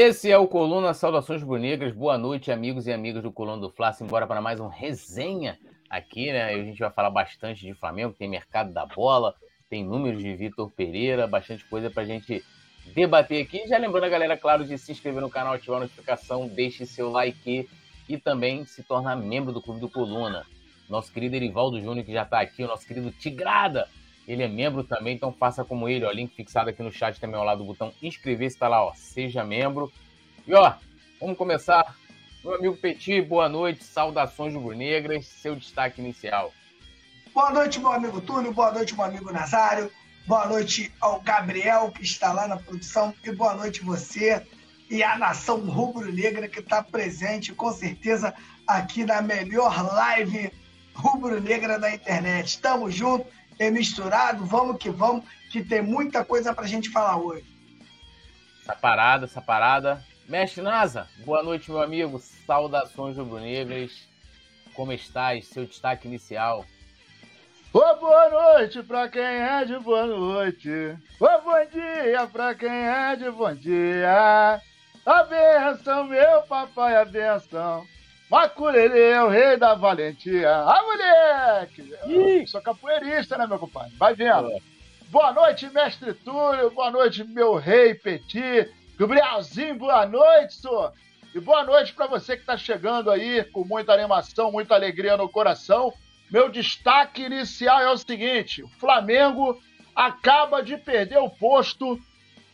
Esse é o Coluna Saudações Bonegras. Boa noite, amigos e amigas do Coluna do Fla. Embora para mais um resenha aqui, né? A gente vai falar bastante de Flamengo, tem mercado da bola, tem números de Vitor Pereira, bastante coisa para a gente debater aqui. Já lembrando a galera, claro, de se inscrever no canal, ativar a notificação, deixe seu like e também se tornar membro do Clube do Coluna. Nosso querido Erivaldo Júnior, que já está aqui, o nosso querido Tigrada, ele é membro também, então faça como ele, ó, link fixado aqui no chat também ao lado do botão inscrever-se, está lá, ó, seja membro. E ó, vamos começar. Meu amigo Petit, boa noite, saudações rubro-negras, seu destaque inicial. Boa noite, meu amigo Túlio, boa noite, meu amigo Nazário, boa noite ao Gabriel, que está lá na produção, e boa noite você e a nação rubro-negra que está presente, com certeza, aqui na melhor live rubro-negra da internet. Tamo junto é misturado, vamos que vamos, que tem muita coisa para a gente falar hoje. Essa parada, essa parada. Mestre Nasa, boa noite, meu amigo. Saudações rubro-negras. Como estás? Seu destaque inicial. Ô, boa noite para quem é de boa noite. Ô, bom dia para quem é de bom dia. A benção, meu papai, a benção. Macurerê é o rei da valentia. Ah, moleque! Ih. Sou capoeirista, né, meu compadre? Vai vendo. É. Boa noite, mestre Túlio. Boa noite, meu rei Petit. Gabrielzinho, boa noite, senhor. E boa noite para você que está chegando aí com muita animação, muita alegria no coração. Meu destaque inicial é o seguinte: o Flamengo acaba de perder o posto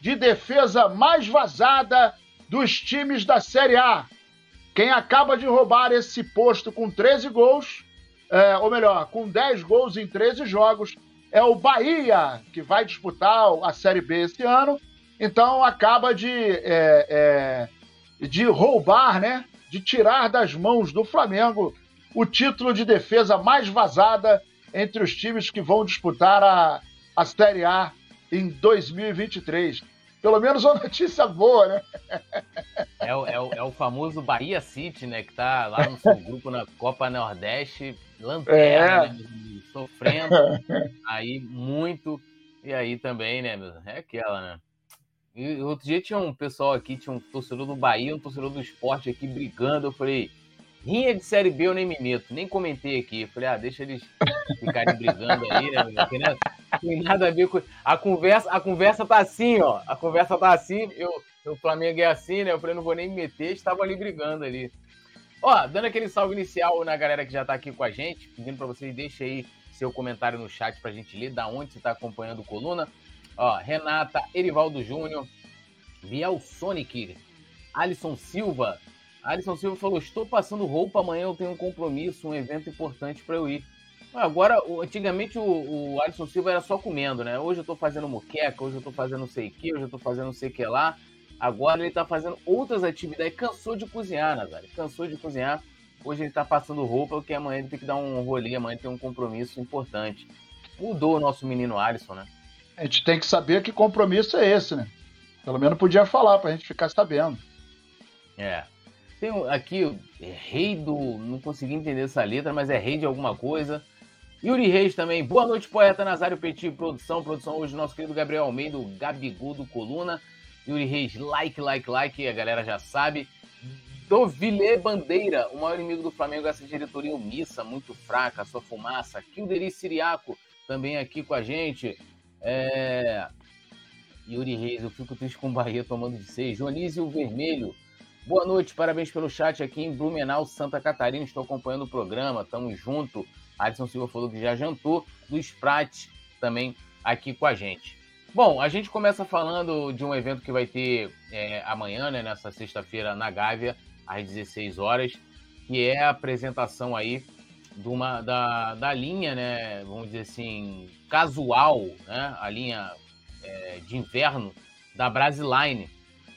de defesa mais vazada dos times da Série A. Quem acaba de roubar esse posto com 13 gols, é, ou melhor, com 10 gols em 13 jogos, é o Bahia, que vai disputar a Série B esse ano. Então acaba de, é, é, de roubar, né? De tirar das mãos do Flamengo o título de defesa mais vazada entre os times que vão disputar a, a Série A em 2023. Pelo menos uma notícia boa, né? É o, é, o, é o famoso Bahia City, né? Que tá lá no seu grupo na Copa Nordeste, lanterna, é. né, sofrendo aí muito. E aí também, né? É aquela, né? E outro dia tinha um pessoal aqui, tinha um torcedor do Bahia, um torcedor do esporte aqui brigando. Eu falei, Rinha de Série B eu nem me meto, nem comentei aqui. Falei, ah, deixa eles ficarem brigando aí, né? Porque, né? Tem nada a ver com. A conversa, a conversa tá assim, ó. A conversa tá assim, eu, o Flamengo é assim, né? Eu falei, não vou nem me meter, estavam ali brigando ali. Ó, dando aquele salve inicial na galera que já tá aqui com a gente, pedindo para vocês, deixem aí seu comentário no chat pra gente ler, da onde você tá acompanhando o Coluna. Ó, Renata, Erivaldo Júnior, Biel Sonic, Alisson Silva, Alisson Silva falou: Estou passando roupa, amanhã eu tenho um compromisso, um evento importante para eu ir. Agora, antigamente o, o Alisson Silva era só comendo, né? Hoje eu tô fazendo moqueca, hoje eu tô fazendo não sei o que, hoje eu tô fazendo não sei o que lá. Agora ele tá fazendo outras atividades. Cansou de cozinhar, Nazário. Cansou de cozinhar. Hoje ele tá passando roupa, porque amanhã ele tem que dar um rolê, amanhã tem um compromisso importante. Mudou o nosso menino Alisson, né? A gente tem que saber que compromisso é esse, né? Pelo menos podia falar pra gente ficar sabendo. É. Tem aqui, é rei do. Não consegui entender essa letra, mas é rei de alguma coisa. Yuri Reis também. Boa noite, poeta Nazário Petit, produção. Produção hoje, nosso querido Gabriel Almeida, o Gabigol do Coluna. Yuri Reis, like, like, like, a galera já sabe. Dovile Bandeira, o maior inimigo do Flamengo, essa diretoria omissa, muito fraca, sua fumaça. Kilderi Siriaco, também aqui com a gente. É... Yuri Reis, eu fico triste com o Bahia tomando de seis. Joanísio Vermelho, Boa noite, parabéns pelo chat aqui em Blumenau, Santa Catarina. Estou acompanhando o programa, tamo junto. Alisson Silva falou que já jantou. Luiz Prate também aqui com a gente. Bom, a gente começa falando de um evento que vai ter é, amanhã, né, nessa sexta-feira, na Gávea, às 16 horas, que é a apresentação aí de uma, da, da linha, né, vamos dizer assim, casual, né, a linha é, de inverno da Brasiline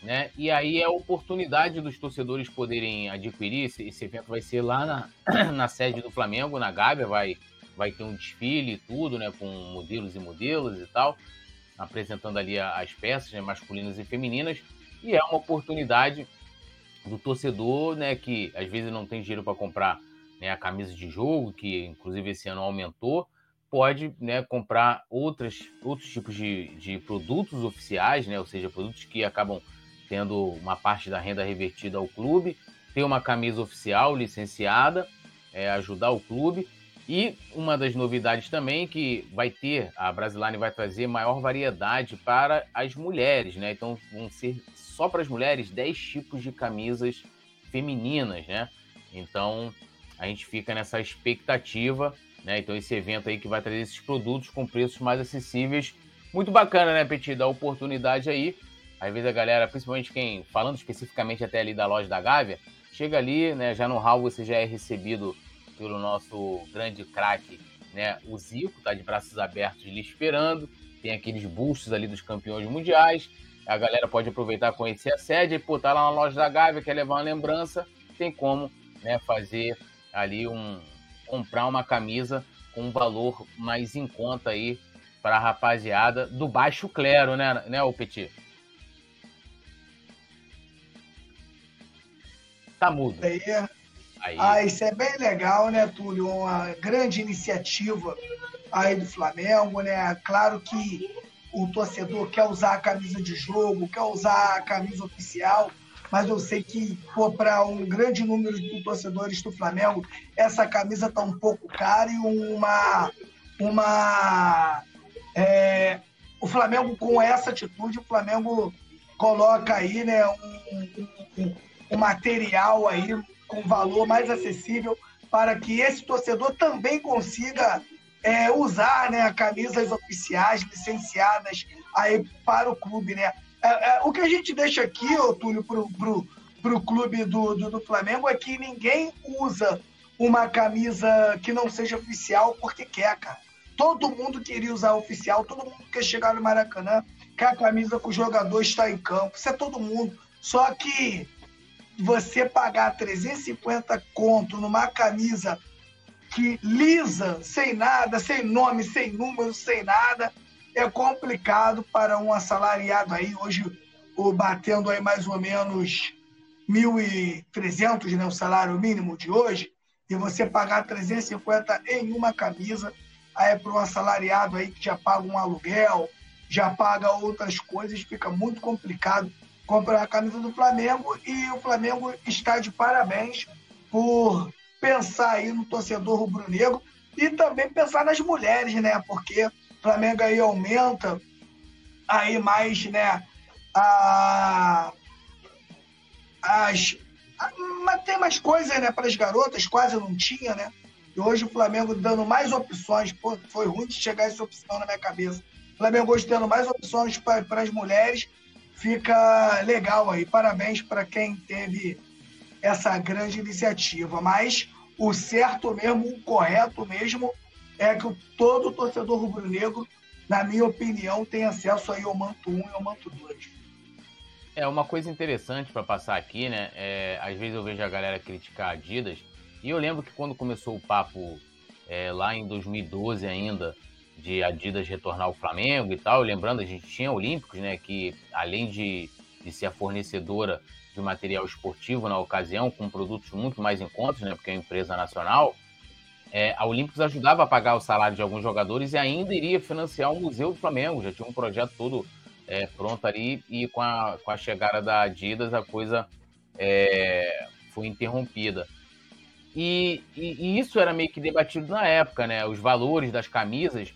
né? E aí é a oportunidade dos torcedores poderem adquirir. Esse, esse evento vai ser lá na, na sede do Flamengo, na Gávea, vai, vai ter um desfile e tudo, né? Com modelos e modelos e tal, apresentando ali as peças né, masculinas e femininas. E é uma oportunidade do torcedor, né? Que às vezes não tem dinheiro para comprar né, a camisa de jogo, que inclusive esse ano aumentou, pode né, comprar outras, outros tipos de, de produtos oficiais, né? Ou seja, produtos que acabam tendo uma parte da renda revertida ao clube, ter uma camisa oficial licenciada, é, ajudar o clube. E uma das novidades também que vai ter, a Brasiline vai trazer maior variedade para as mulheres, né? Então vão ser só para as mulheres 10 tipos de camisas femininas, né? Então a gente fica nessa expectativa, né? Então esse evento aí que vai trazer esses produtos com preços mais acessíveis. Muito bacana, né, Petit? Dar oportunidade aí. Às vezes a galera, principalmente quem, falando especificamente até ali da loja da Gávea, chega ali, né? Já no hall você já é recebido pelo nosso grande craque, né? O Zico, tá de braços abertos lhe esperando. Tem aqueles bustos ali dos campeões mundiais. A galera pode aproveitar conhecer a sede e pô, tá lá na loja da Gávea, quer levar uma lembrança, tem como né, fazer ali um. comprar uma camisa com um valor mais em conta aí para a rapaziada do baixo clero, né, né, o Petit? Tá mudo. Aí, aí. Ah, isso é bem legal, né, Túlio? Uma grande iniciativa aí do Flamengo, né? Claro que o torcedor quer usar a camisa de jogo, quer usar a camisa oficial, mas eu sei que para um grande número de torcedores do Flamengo, essa camisa está um pouco cara e uma. uma é, o Flamengo, com essa atitude, o Flamengo coloca aí né, um, um, um material aí com valor mais acessível para que esse torcedor também consiga é, usar né, camisas oficiais licenciadas aí para o clube. Né? É, é, o que a gente deixa aqui, ô, Túlio, para o clube do, do, do, Flamengo é que ninguém usa uma camisa que não seja oficial porque quer, cara. Todo mundo queria usar oficial, todo mundo quer chegar no Maracanã, quer a camisa que o jogador está em campo. Isso é todo mundo. Só que você pagar 350 conto numa camisa que lisa, sem nada, sem nome, sem número, sem nada, é complicado para um assalariado aí, hoje o batendo aí mais ou menos 1.300, né, o salário mínimo de hoje, e você pagar 350 em uma camisa, aí é para um assalariado aí que já paga um aluguel, já paga outras coisas, fica muito complicado comprar a camisa do Flamengo e o Flamengo está de parabéns por pensar aí no torcedor rubro-negro e também pensar nas mulheres, né? Porque o Flamengo aí aumenta aí mais, né? A, as, mas tem mais coisas, né? Para as garotas, quase não tinha, né? E hoje o Flamengo dando mais opções. Pô, foi ruim de chegar essa opção na minha cabeça. O Flamengo hoje dando mais opções para as mulheres fica legal aí. Parabéns para quem teve essa grande iniciativa. Mas o certo mesmo, o correto mesmo, é que todo torcedor rubro-negro, na minha opinião, tem acesso aí ao manto 1 e ao manto 2. É uma coisa interessante para passar aqui, né? É, às vezes eu vejo a galera criticar a Adidas, e eu lembro que quando começou o papo é, lá em 2012 ainda, de Adidas retornar ao Flamengo e tal. Lembrando, a gente tinha Olímpicos, né? Que além de, de ser a fornecedora de material esportivo na ocasião, com produtos muito mais em contas, né? Porque é uma empresa nacional. É, a Olímpicos ajudava a pagar o salário de alguns jogadores e ainda iria financiar o Museu do Flamengo. Já tinha um projeto todo é, pronto ali e com a, com a chegada da Adidas a coisa é, foi interrompida. E, e, e, isso era meio que debatido na época, né? Os valores das camisas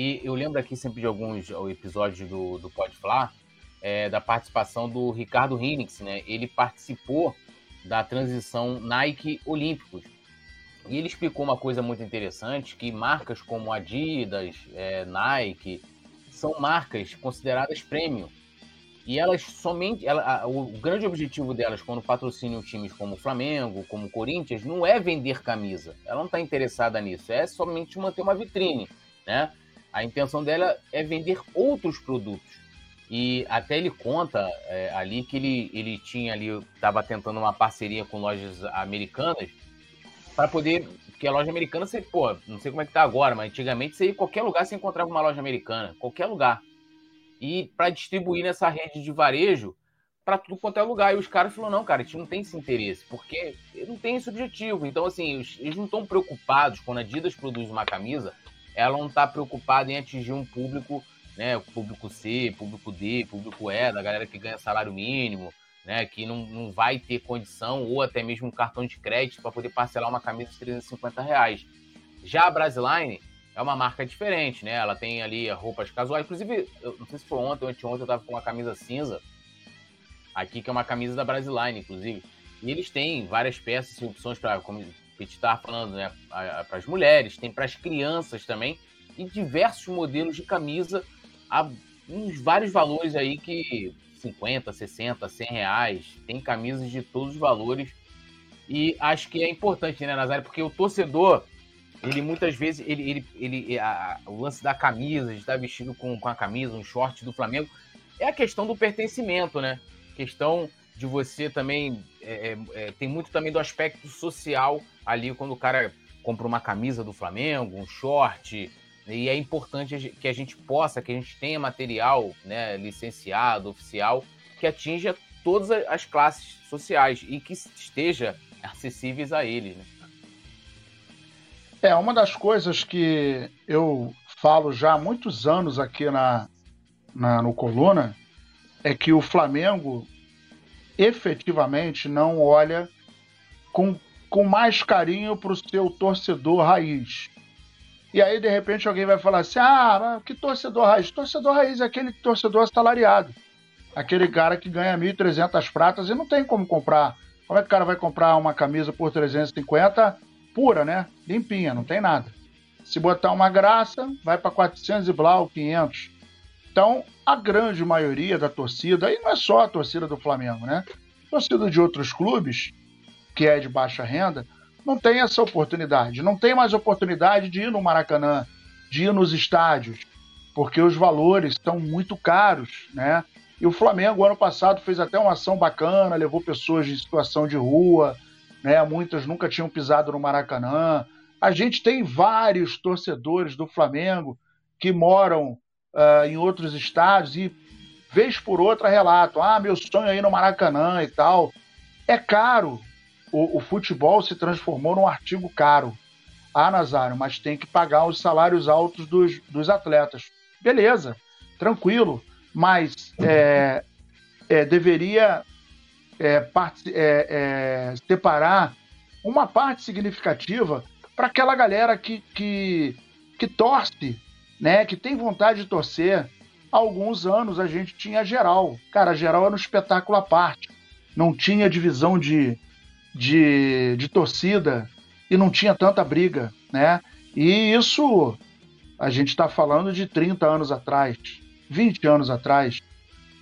e eu lembro aqui sempre de alguns episódios do, do Pode Falar, é, da participação do Ricardo Rinix, né? Ele participou da transição Nike Olímpicos. E ele explicou uma coisa muito interessante, que marcas como Adidas, é, Nike, são marcas consideradas premium. E elas somente. Ela, o grande objetivo delas, quando patrocinam times como Flamengo, como Corinthians, não é vender camisa. Ela não está interessada nisso. É somente manter uma vitrine. Né? A intenção dela é vender outros produtos. E até ele conta é, ali que ele, ele tinha ali, estava tentando uma parceria com lojas americanas para poder. Porque a loja americana, você, pô, não sei como é que tá agora, mas antigamente você ia em qualquer lugar, você encontrava uma loja americana, qualquer lugar. E para distribuir nessa rede de varejo para tudo quanto é lugar. E os caras falaram: não, cara, a gente não tem esse interesse, porque não tem esse objetivo. Então, assim, eles não estão preocupados quando a Adidas produz uma camisa ela não está preocupada em atingir um público né? Público C, público D, público E, da galera que ganha salário mínimo, né? Que não, não vai ter condição ou até mesmo um cartão de crédito para poder parcelar uma camisa de 350 reais. Já a Brasiline é uma marca diferente, né? Ela tem ali roupas casuais. Inclusive, eu não sei se foi ontem ou anteontem, eu tava com uma camisa cinza aqui, que é uma camisa da Brasiline, inclusive. E eles têm várias peças e opções para, o Pete estava falando, né? Para as mulheres, tem para as crianças também. E diversos modelos de camisa a uns vários valores aí que 50, 60, 100 reais. Tem camisas de todos os valores. E acho que é importante, né, Nazário? Porque o torcedor ele muitas vezes, ele, ele, ele a, o lance da camisa, de estar vestido com, com a camisa, um short do Flamengo, é a questão do pertencimento, né? Questão de você também, é, é, é, tem muito também do aspecto social ali, quando o cara compra uma camisa do Flamengo, um short, e é importante que a gente possa, que a gente tenha material né, licenciado, oficial, que atinja todas as classes sociais e que esteja acessíveis a eles, né? É, uma das coisas que eu falo já há muitos anos aqui na, na no Coluna é que o Flamengo efetivamente não olha com, com mais carinho para o seu torcedor raiz. E aí, de repente, alguém vai falar assim: ah, que torcedor raiz? Torcedor raiz é aquele torcedor assalariado. Aquele cara que ganha 1.300 pratas e não tem como comprar. Como é que o cara vai comprar uma camisa por 350 pura, né? Limpinha, não tem nada. Se botar uma graça, vai para 400 e blau, 500. Então, a grande maioria da torcida, e não é só a torcida do Flamengo, né? Torcida de outros clubes, que é de baixa renda, não tem essa oportunidade. Não tem mais oportunidade de ir no Maracanã, de ir nos estádios, porque os valores estão muito caros, né? E o Flamengo, ano passado, fez até uma ação bacana, levou pessoas em situação de rua, né? Muitas nunca tinham pisado no Maracanã. A gente tem vários torcedores do Flamengo que moram uh, em outros estados e vez por outra relatam: ah, meu sonho é ir no Maracanã e tal. É caro. O, o futebol se transformou num artigo caro. Ah, Nazário, mas tem que pagar os salários altos dos, dos atletas. Beleza, tranquilo, mas é, é, deveria é, é, é, separar uma parte significativa para aquela galera que, que, que torce, né, que tem vontade de torcer. Há alguns anos a gente tinha geral. Cara, geral era um espetáculo à parte. Não tinha divisão de, de, de torcida e não tinha tanta briga, né? E isso a gente está falando de 30 anos atrás, 20 anos atrás,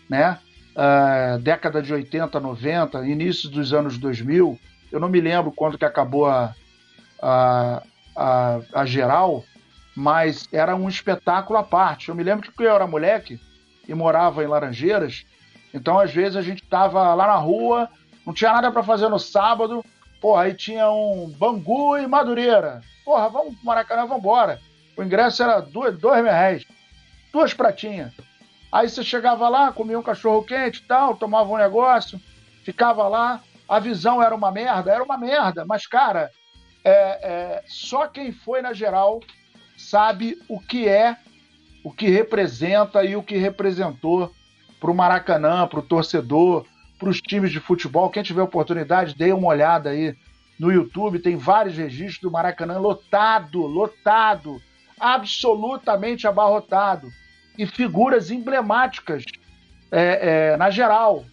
né? uh, década de 80, 90, início dos anos 2000, eu não me lembro quando que acabou a, a, a, a geral, mas era um espetáculo à parte. Eu me lembro que eu era moleque e morava em Laranjeiras, então às vezes a gente tava lá na rua, não tinha nada para fazer no sábado, porra, aí tinha um Bangu e Madureira. Porra, vamos pro Maracanã, vamos embora. O ingresso era dois, dois reais, duas pratinhas. Aí você chegava lá, comia um cachorro quente e tal, tomava um negócio, ficava lá. A visão era uma merda, era uma merda, mas cara, é, é, só quem foi na geral sabe o que é, o que representa e o que representou para o Maracanã, para o torcedor, para os times de futebol. Quem tiver oportunidade, dê uma olhada aí no YouTube, tem vários registros do Maracanã lotado, lotado, absolutamente abarrotado e figuras emblemáticas é, é, na geral.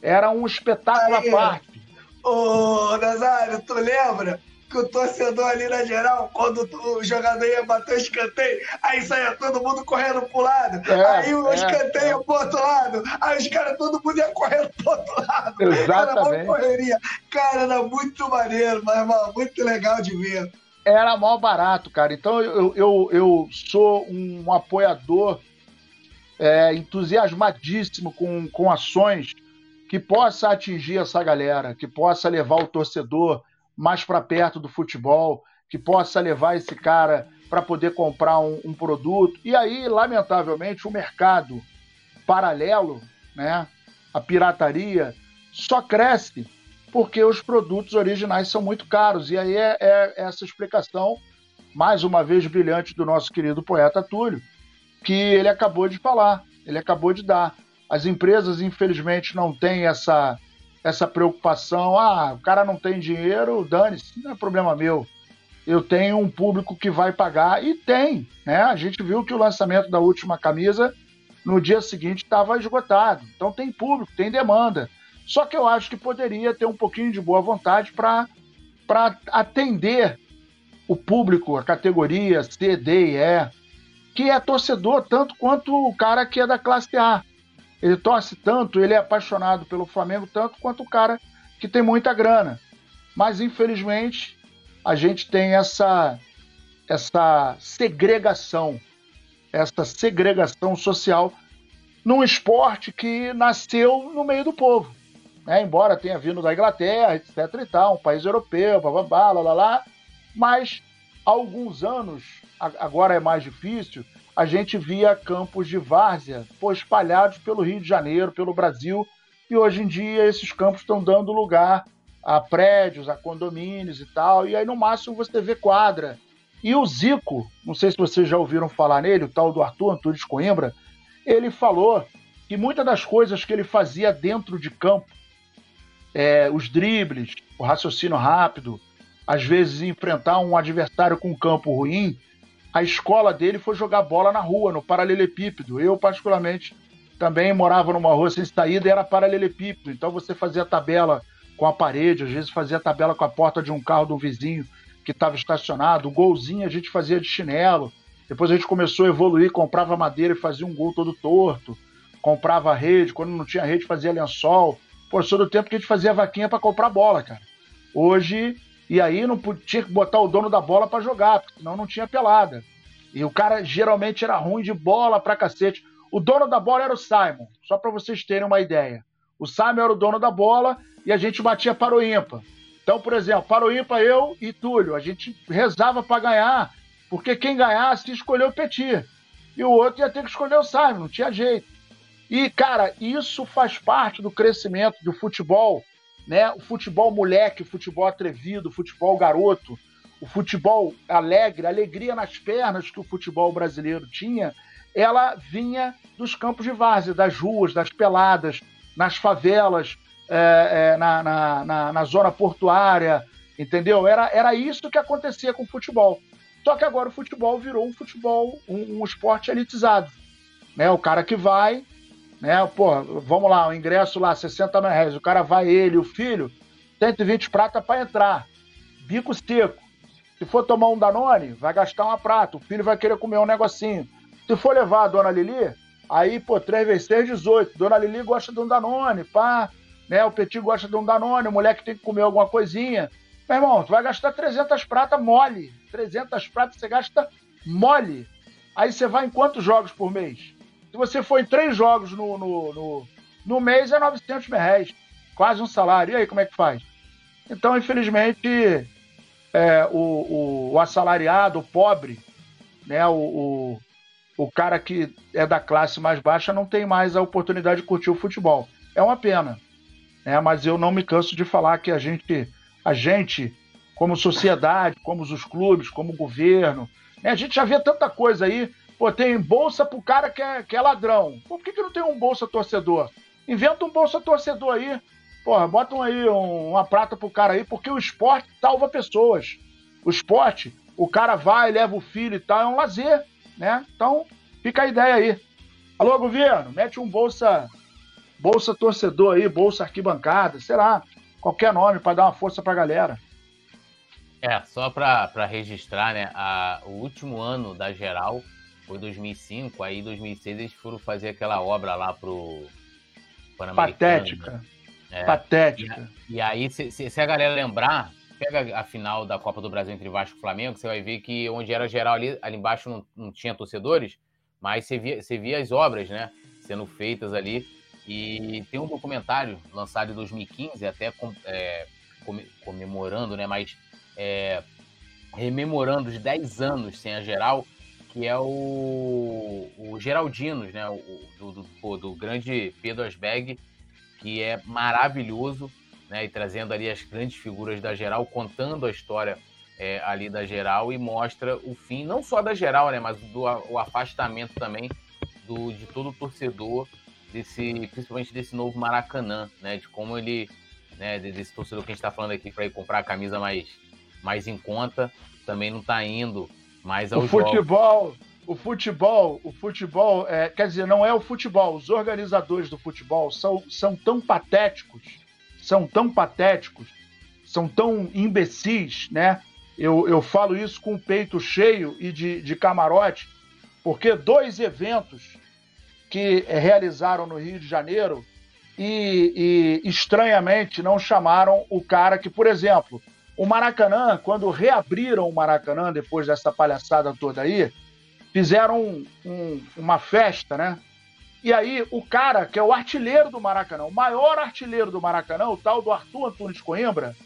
Era um espetáculo à parte. Ô, Nazário, tu lembra que o torcedor ali na geral, quando o jogador ia bater o escanteio, aí saía todo mundo correndo pro lado, é, aí o é, escanteio ia pro outro lado, aí os caras, todo mundo ia correndo pro outro lado. Exatamente. Era uma correria. Cara, era muito maneiro, mas mano, muito legal de ver. Era mal barato, cara. Então eu, eu, eu sou um apoiador é, entusiasmadíssimo com, com ações que possa atingir essa galera, que possa levar o torcedor mais para perto do futebol, que possa levar esse cara para poder comprar um, um, produto. E aí, lamentavelmente, o mercado paralelo, né, a pirataria, só cresce porque os produtos originais são muito caros. E aí é, é essa explicação, mais uma vez brilhante, do nosso querido poeta Túlio, que ele acabou de falar, ele acabou de dar. As empresas, infelizmente, não têm essa, essa preocupação. Ah, o cara não tem dinheiro, dane-se, não é problema meu. Eu tenho um público que vai pagar, e tem. Né? A gente viu que o lançamento da última camisa, no dia seguinte, estava esgotado. Então tem público, tem demanda. Só que eu acho que poderia ter um pouquinho de boa vontade para atender o público, a categoria C, D e E, que é torcedor tanto quanto o cara que é da classe A. Ele torce tanto, ele é apaixonado pelo Flamengo tanto quanto o cara que tem muita grana. Mas infelizmente a gente tem essa essa segregação, essa segregação social num esporte que nasceu no meio do povo. Né? Embora tenha vindo da Inglaterra, etc e tal, um país europeu, blá, lá, lá, lá, mas há alguns anos, agora é mais difícil, a gente via campos de várzea espalhados pelo Rio de Janeiro, pelo Brasil, e hoje em dia esses campos estão dando lugar a prédios, a condomínios e tal, e aí no máximo você vê quadra. E o Zico, não sei se vocês já ouviram falar nele, o tal do Arthur Antunes Coimbra, ele falou que muitas das coisas que ele fazia dentro de campo, é, os dribles, o raciocínio rápido, às vezes enfrentar um adversário com um campo ruim, a escola dele foi jogar bola na rua, no paralelepípedo. Eu, particularmente, também morava numa rua sem saída e era paralelepípedo. Então você fazia tabela com a parede, às vezes fazia tabela com a porta de um carro do vizinho que estava estacionado. O golzinho a gente fazia de chinelo. Depois a gente começou a evoluir, comprava madeira e fazia um gol todo torto. Comprava rede, quando não tinha rede fazia lençol. Pô, sou do tempo que a gente fazia vaquinha para comprar bola, cara. Hoje e aí não tinha que botar o dono da bola para jogar, porque senão não tinha pelada. E o cara geralmente era ruim de bola pra cacete. O dono da bola era o Simon, só para vocês terem uma ideia. O Simon era o dono da bola e a gente batia para o ímpar. Então, por exemplo, para o ímpar, eu e Túlio, a gente rezava para ganhar, porque quem ganhasse escolheu o Petit. E o outro ia ter que escolher o Simon, não tinha jeito. E, cara, isso faz parte do crescimento do futebol né? O futebol moleque, o futebol atrevido, o futebol garoto, o futebol alegre, a alegria nas pernas que o futebol brasileiro tinha, ela vinha dos campos de várzea, das ruas, das peladas, nas favelas, é, é, na, na, na, na, zona portuária, entendeu? Era, era isso que acontecia com o futebol. Só que agora o futebol virou um futebol, um, um esporte elitizado. Né? O cara que vai, né? Pô, vamos lá, o ingresso lá, 60 mil reais. O cara vai, ele, o filho, 120 prata para entrar. Bico seco. Se for tomar um Danone, vai gastar uma prata. O filho vai querer comer um negocinho. Se for levar a dona Lili, aí, pô, 3 vezes 6, 18. Dona Lili gosta de um Danone, pá. Né? O Petit gosta de um Danone, o moleque tem que comer alguma coisinha. Meu irmão, tu vai gastar 300 prata mole. 300 prata você gasta mole. Aí você vai em quantos jogos por mês? Se você for em três jogos no, no, no, no mês, é 900 mil reais. Quase um salário. E aí, como é que faz? Então, infelizmente, é, o, o, o, assalariado, o pobre, né, o, o, o cara que é da classe mais baixa não tem mais a oportunidade de curtir o futebol. É uma pena. Né, mas eu não me canso de falar que a gente, a gente como sociedade, como os clubes, como o governo, né, a gente já vê tanta coisa aí Pô, tem bolsa pro cara que é, que é ladrão. Pô, por que, que não tem um bolsa torcedor? Inventa um bolsa torcedor aí. Porra, botam aí um, uma prata pro cara aí, porque o esporte salva pessoas. O esporte, o cara vai, leva o filho e tal, é um lazer, né? Então, fica a ideia aí. Alô, governo, mete um bolsa bolsa torcedor aí, bolsa arquibancada, sei lá, qualquer nome para dar uma força pra galera. É, só para registrar, né, a, o último ano da geral foi 2005, aí 2006 eles foram fazer aquela obra lá pro Patética. É, Patética. E, e aí, se, se, se, a galera lembrar, pega a final da Copa do Brasil entre Vasco e Flamengo, você vai ver que onde era geral ali, ali embaixo não, não tinha torcedores, mas você via, você via as obras, né, sendo feitas ali. E tem um documentário lançado em 2015, até com, é, comemorando, né, mas é, rememorando os 10 anos sem a geral, que é o, o Geraldinos, né? O, do, do, do grande Pedro Asberg, que é maravilhoso, né? E trazendo ali as grandes figuras da geral, contando a história é, ali da geral e mostra o fim, não só da geral, né, mas do o afastamento também do, de todo o torcedor, desse, principalmente desse novo Maracanã, né, de como ele, né, desse torcedor que a gente está falando aqui para ir comprar a camisa mais, mais em conta, também não está indo mais ao o futebol, o futebol, o futebol, é, quer dizer, não é o futebol. Os organizadores do futebol são, são tão patéticos, são tão patéticos, são tão imbecis, né? Eu, eu falo isso com o peito cheio e de, de camarote, porque dois eventos que realizaram no Rio de Janeiro e, e, estranhamente não chamaram o cara que, por exemplo, o Maracanã, quando reabriram o Maracanã depois dessa palhaçada toda aí, fizeram um, um, uma festa, né? E aí o cara que é o artilheiro do Maracanã, o maior artilheiro do Maracanã, o tal do Arthur Antunes Coimbra,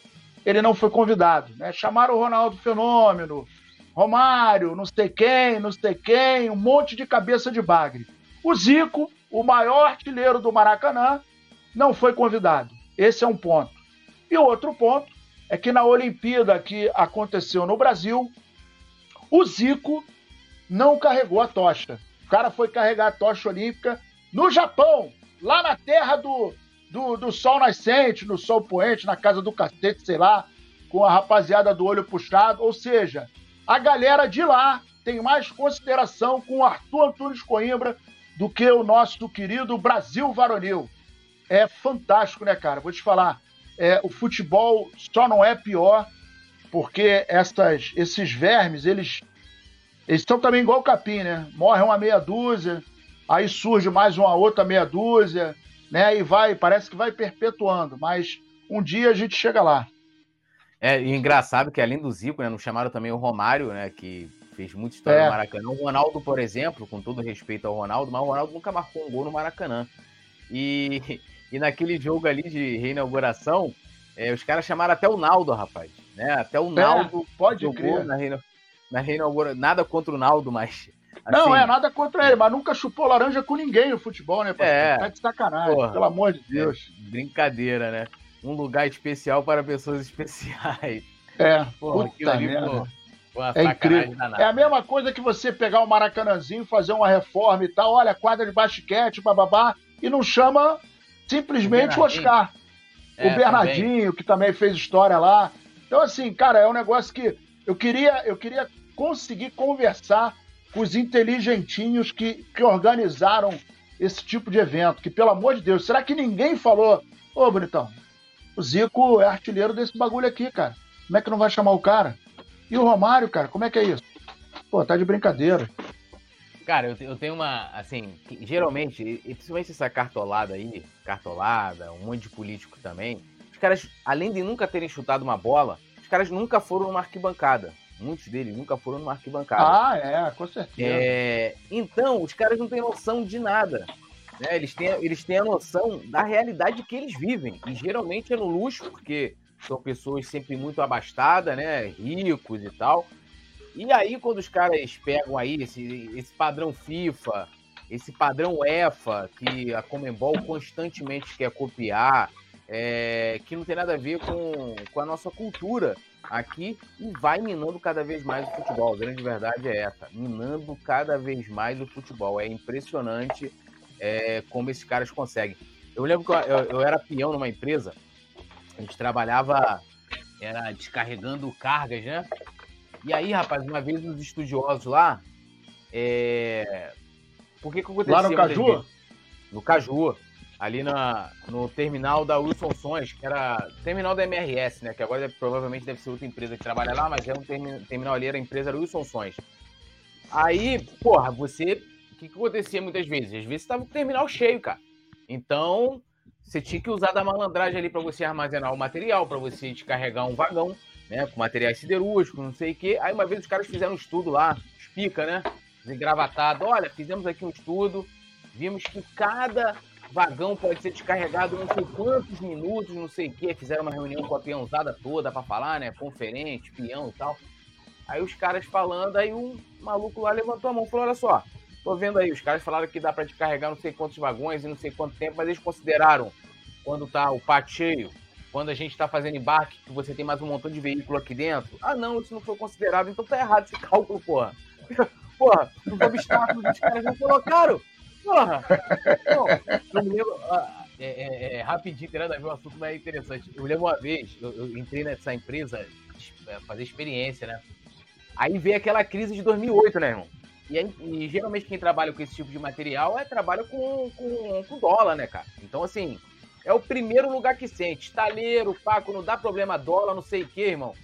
ele não foi convidado. Né? Chamaram o Ronaldo Fenômeno, Romário, não sei quem, não sei quem, um monte de cabeça de bagre. O Zico, o maior artilheiro do Maracanã, não foi convidado. Esse é um ponto. E outro ponto é que na Olimpíada que aconteceu no Brasil, o Zico não carregou a tocha. O cara foi carregar a tocha olímpica no Japão, lá na terra do, do, do sol nascente, no sol poente, na casa do cacete, sei lá, com a rapaziada do olho puxado. Ou seja, a galera de lá tem mais consideração com o Arthur Antunes Coimbra do que o nosso querido Brasil varonil. É fantástico, né, cara? Vou te falar, é, o futebol só não é pior porque essas, esses vermes, eles, eles estão também igual o capim, né? Morre uma meia dúzia, aí surge mais uma outra meia dúzia, né? E vai, parece que vai perpetuando, mas um dia a gente chega lá. É, e engraçado que além do Zico, né, não chamaram também o Romário, né, que fez muita história é. no Maracanã. O Ronaldo, por exemplo, com todo respeito ao Ronaldo, mas o Ronaldo nunca marcou um gol no Maracanã. E, e naquele jogo ali de reinauguração, é, os caras chamaram até o Naldo, rapaz. Né? Até o é, Naldo pode jogou na, reina, na reinauguração. Nada contra o Naldo, mas Assim, não, é nada contra ele, mas nunca chupou laranja com ninguém no futebol, né? É. Tá de sacanagem, porra, pelo amor de Deus. É, brincadeira, né? Um lugar especial para pessoas especiais. É, porra, puta ali, merda. É incrível. Danada. É a mesma coisa que você pegar o um Maracanãzinho, fazer uma reforma e tal, olha, quadra de basquete, bababá, e não chama simplesmente o, o Oscar. É, o Bernardinho, também. que também fez história lá. Então, assim, cara, é um negócio que eu queria, eu queria conseguir conversar com os inteligentinhos que, que organizaram esse tipo de evento. Que, pelo amor de Deus, será que ninguém falou, ô, bonitão, o Zico é artilheiro desse bagulho aqui, cara. Como é que não vai chamar o cara? E o Romário, cara, como é que é isso? Pô, tá de brincadeira. Cara, eu, eu tenho uma, assim, geralmente, e principalmente essa cartolada aí, cartolada, um monte de político também, os caras, além de nunca terem chutado uma bola, os caras nunca foram numa arquibancada. Muitos deles nunca foram numa arquibancada. Ah, é, com certeza. É, então, os caras não têm noção de nada. Né? Eles, têm, eles têm a noção da realidade que eles vivem. E geralmente é no luxo, porque são pessoas sempre muito abastadas, né? Ricos e tal. E aí, quando os caras pegam aí esse, esse padrão FIFA, esse padrão EFA, que a Comembol constantemente quer copiar, é, que não tem nada a ver com, com a nossa cultura aqui e vai minando cada vez mais o futebol. A grande verdade é essa, minando cada vez mais o futebol. É impressionante é, como esses caras conseguem. Eu lembro que eu, eu, eu, era peão numa empresa, a gente trabalhava, era descarregando cargas, né? E aí, rapaz, uma vez os estudiosos lá, é... por que que aconteceu? Lá no Caju? No Caju ali na, no terminal da Wilson Sons, que era terminal da MRS, né? Que agora provavelmente deve ser outra empresa que trabalha lá, mas é um terminal ali, era a empresa era Wilson Sons. Aí, porra, você. O que, que acontecia muitas vezes? Às vezes estava o terminal cheio, cara. Então, você tinha que usar da malandragem ali para você armazenar o material, para você descarregar um vagão, né? Com materiais siderúrgicos, não sei o quê. Aí uma vez os caras fizeram um estudo lá, explica, né? Engravatado. Olha, fizemos aqui um estudo, vimos que cada vagão pode ser descarregado não sei quantos minutos, não sei o quê. Fizeram uma reunião com a peãozada toda para falar, né? Conferente, peão e tal. Aí os caras falando, aí um maluco lá levantou a mão e falou: Olha só, tô vendo aí, os caras falaram que dá para descarregar não sei quantos vagões e não sei quanto tempo, mas eles consideraram quando tá o pátio cheio, quando a gente está fazendo embarque, que você tem mais um montão de veículo aqui dentro. Ah, não, isso não foi considerado, então tá errado esse cálculo, porra. Porra, os obstáculos os caras não colocaram. Porra! Não, eu me lembro, ah, é, é, é, rapidinho, tem nada a ver, o assunto mais interessante. Eu lembro uma vez, eu, eu entrei nessa empresa é, fazer experiência, né? Aí veio aquela crise de 2008, né, irmão? E, aí, e, geralmente quem trabalha com esse tipo de material é trabalha com, com, com dólar, né, cara? Então, assim, é o primeiro lugar que sente. Estaleiro, pá, quando dá problema dólar, não sei o que, irmão.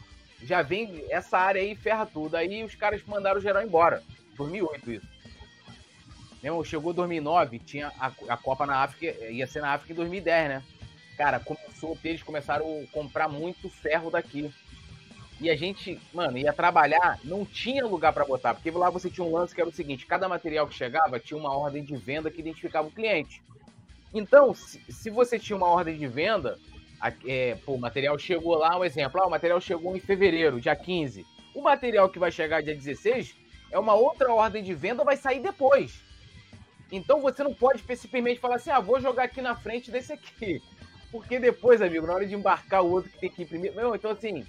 Já vem essa área aí ferra tudo. Aí os caras mandaram o geral embora. 2008 isso. Meu, chegou 2009, tinha a, a Copa na África, ia ser na África em 2010, né? Cara, começou, eles começaram a comprar muito ferro daqui. E a gente, mano, ia trabalhar, não tinha lugar para botar, porque lá você tinha um lance que era o seguinte: cada material que chegava tinha uma ordem de venda que identificava o cliente. Então, se, você tinha uma ordem de venda, é, pô, o material chegou lá, um exemplo, ah, o material chegou em fevereiro, dia 15. O material que vai chegar dia 16 é uma outra ordem de venda, vai sair depois. Então você não pode simplesmente falar assim, ah, vou jogar aqui na frente desse aqui. Porque depois, amigo, na hora de embarcar o outro que tem que imprimir. Meu, então assim,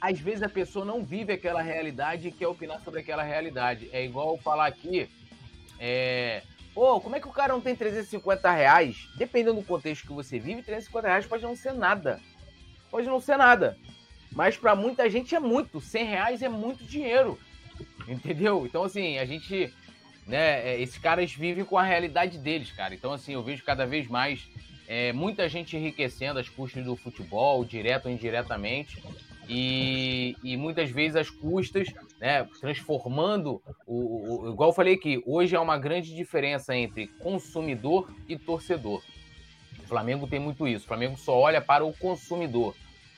às vezes a pessoa não vive aquela realidade e quer opinar sobre aquela realidade. É igual falar aqui, é, Pô, como é que o cara não tem 350 reais? Dependendo do contexto que você vive, 350 reais pode não ser nada. Pode não ser nada. Mas para muita gente é muito. 100 reais é muito dinheiro. Entendeu? Então, assim, a gente. Né, é, esses caras vivem com a realidade deles, cara. Então, assim, eu vejo cada vez mais é, muita gente enriquecendo as custas do futebol, direto ou indiretamente e, e muitas vezes as custas, né, transformando o, o, igual eu falei aqui, hoje há uma grande diferença entre consumidor e torcedor. O Flamengo tem muito isso. O Flamengo só olha para o consumidor.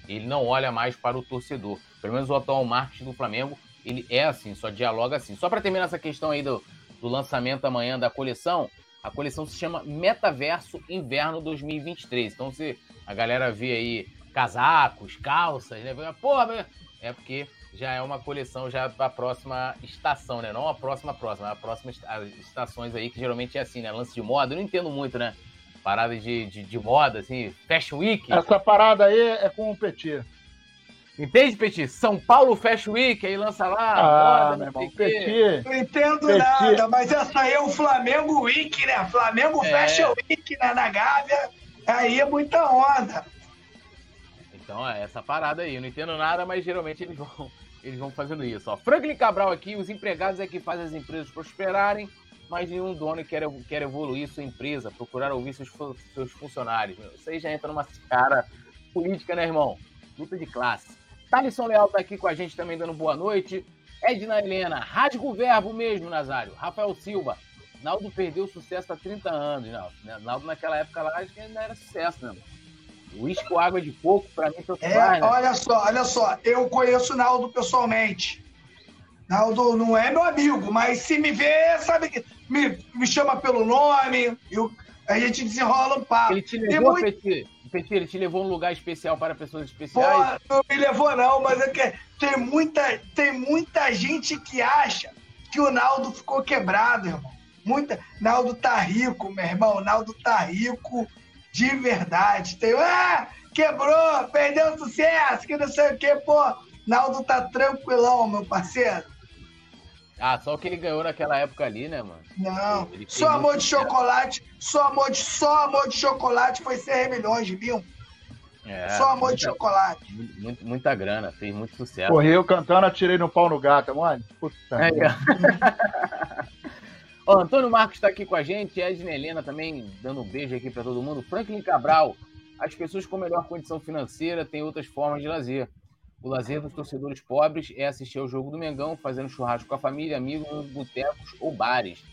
Ele não olha mais para o torcedor. Pelo menos o atual marketing do Flamengo, ele é assim, só dialoga assim. Só para terminar essa questão aí do, do lançamento amanhã da coleção, a coleção se chama Metaverso Inverno 2023. Então, se a galera vê aí casacos, calças, né? Porra, é porque já é uma coleção já para a próxima estação, né? Não a próxima próxima, a próxima as estações aí que geralmente é assim, né? Lance de moda, eu não entendo muito, né? Parada de, de, de moda, assim, Fashion Week. Essa parada aí é com o Petit. Entende, Petit? São Paulo Fashion Week, aí lança lá. Ah, moda, meu irmão, Petit. Não entendo Petit. nada, mas essa aí é o Flamengo Week, né? Flamengo é. Fashion Week né? na Gávea. Aí é muita onda. Então, é essa parada aí. Eu não entendo nada, mas geralmente eles vão, eles vão fazendo isso. Ó. Franklin Cabral aqui, os empregados é que fazem as empresas prosperarem, mas nenhum dono quer, quer evoluir sua empresa, procurar ouvir seus, seus funcionários. Você já entra numa cara política, né, irmão? Luta de classe. Thalisson Leal tá aqui com a gente também dando boa noite. Edna Helena, rasga verbo mesmo, Nazário. Rafael Silva, Naldo perdeu sucesso há 30 anos. Não, Naldo naquela época lá acho que ainda era sucesso, né? Uísque com água de coco, para mim, tanto é, faz, né? Olha só, olha só. Eu conheço o Naldo pessoalmente. Naldo não é meu amigo, mas se me vê, sabe que me, me chama pelo nome, eu, a gente desenrola um papo. Ele te levou, muito... Petit, Petit, ele te levou um lugar especial para pessoas especiais? Pô, não me levou não, mas é que tem muita, tem muita gente que acha que o Naldo ficou quebrado, irmão. Muita, Naldo tá rico, meu irmão, Naldo tá rico de verdade. Tem, ah, quebrou, perdeu sucesso, que não sei o que, pô. Naldo tá tranquilão, meu parceiro. Ah, só o que ele ganhou naquela época ali, né, mano? Não, só amor de chocolate, só amor de, só amor de chocolate foi 100 milhões, viu? É, só amor muita, de chocolate. Muito, muita grana, fez muito sucesso. Correu cantando, atirei no pau no gato, mano. Puta. É, Ó, Antônio Marcos está aqui com a gente, Edna Helena também dando um beijo aqui para todo mundo. Franklin Cabral, as pessoas com melhor condição financeira têm outras formas de lazer. O lazer dos torcedores pobres é assistir ao jogo do Mengão, fazendo churrasco com a família, amigos, botecos ou bares.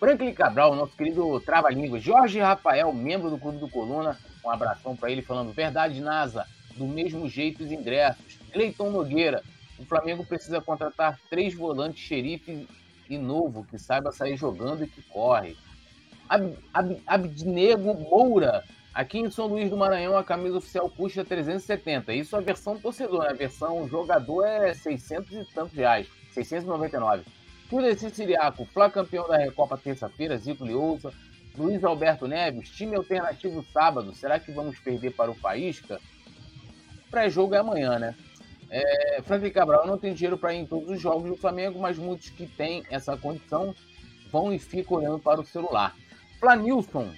Franklin Cabral, nosso querido trava-língua. Jorge Rafael, membro do Clube do Coluna, um abração para ele falando verdade, NASA, do mesmo jeito os ingressos. Cleiton Nogueira, o Flamengo precisa contratar três volantes xerifes e novo, que saiba sair jogando e que corre. Ab, Ab, Abdinego Moura, aqui em São Luís do Maranhão a camisa oficial custa 370. Isso é a versão torcedor, né? a versão jogador é 600 e tantos reais, 699. Cudeci Siriaco, Flá campeão da Recopa terça-feira, Zico Liouça, Luiz Alberto Neves, time alternativo sábado, será que vamos perder para o Faísca? Pré-jogo é amanhã, né? É, Franklin Cabral não tem dinheiro para ir em todos os jogos do Flamengo, mas muitos que têm essa condição vão e ficam olhando para o celular. Planilson,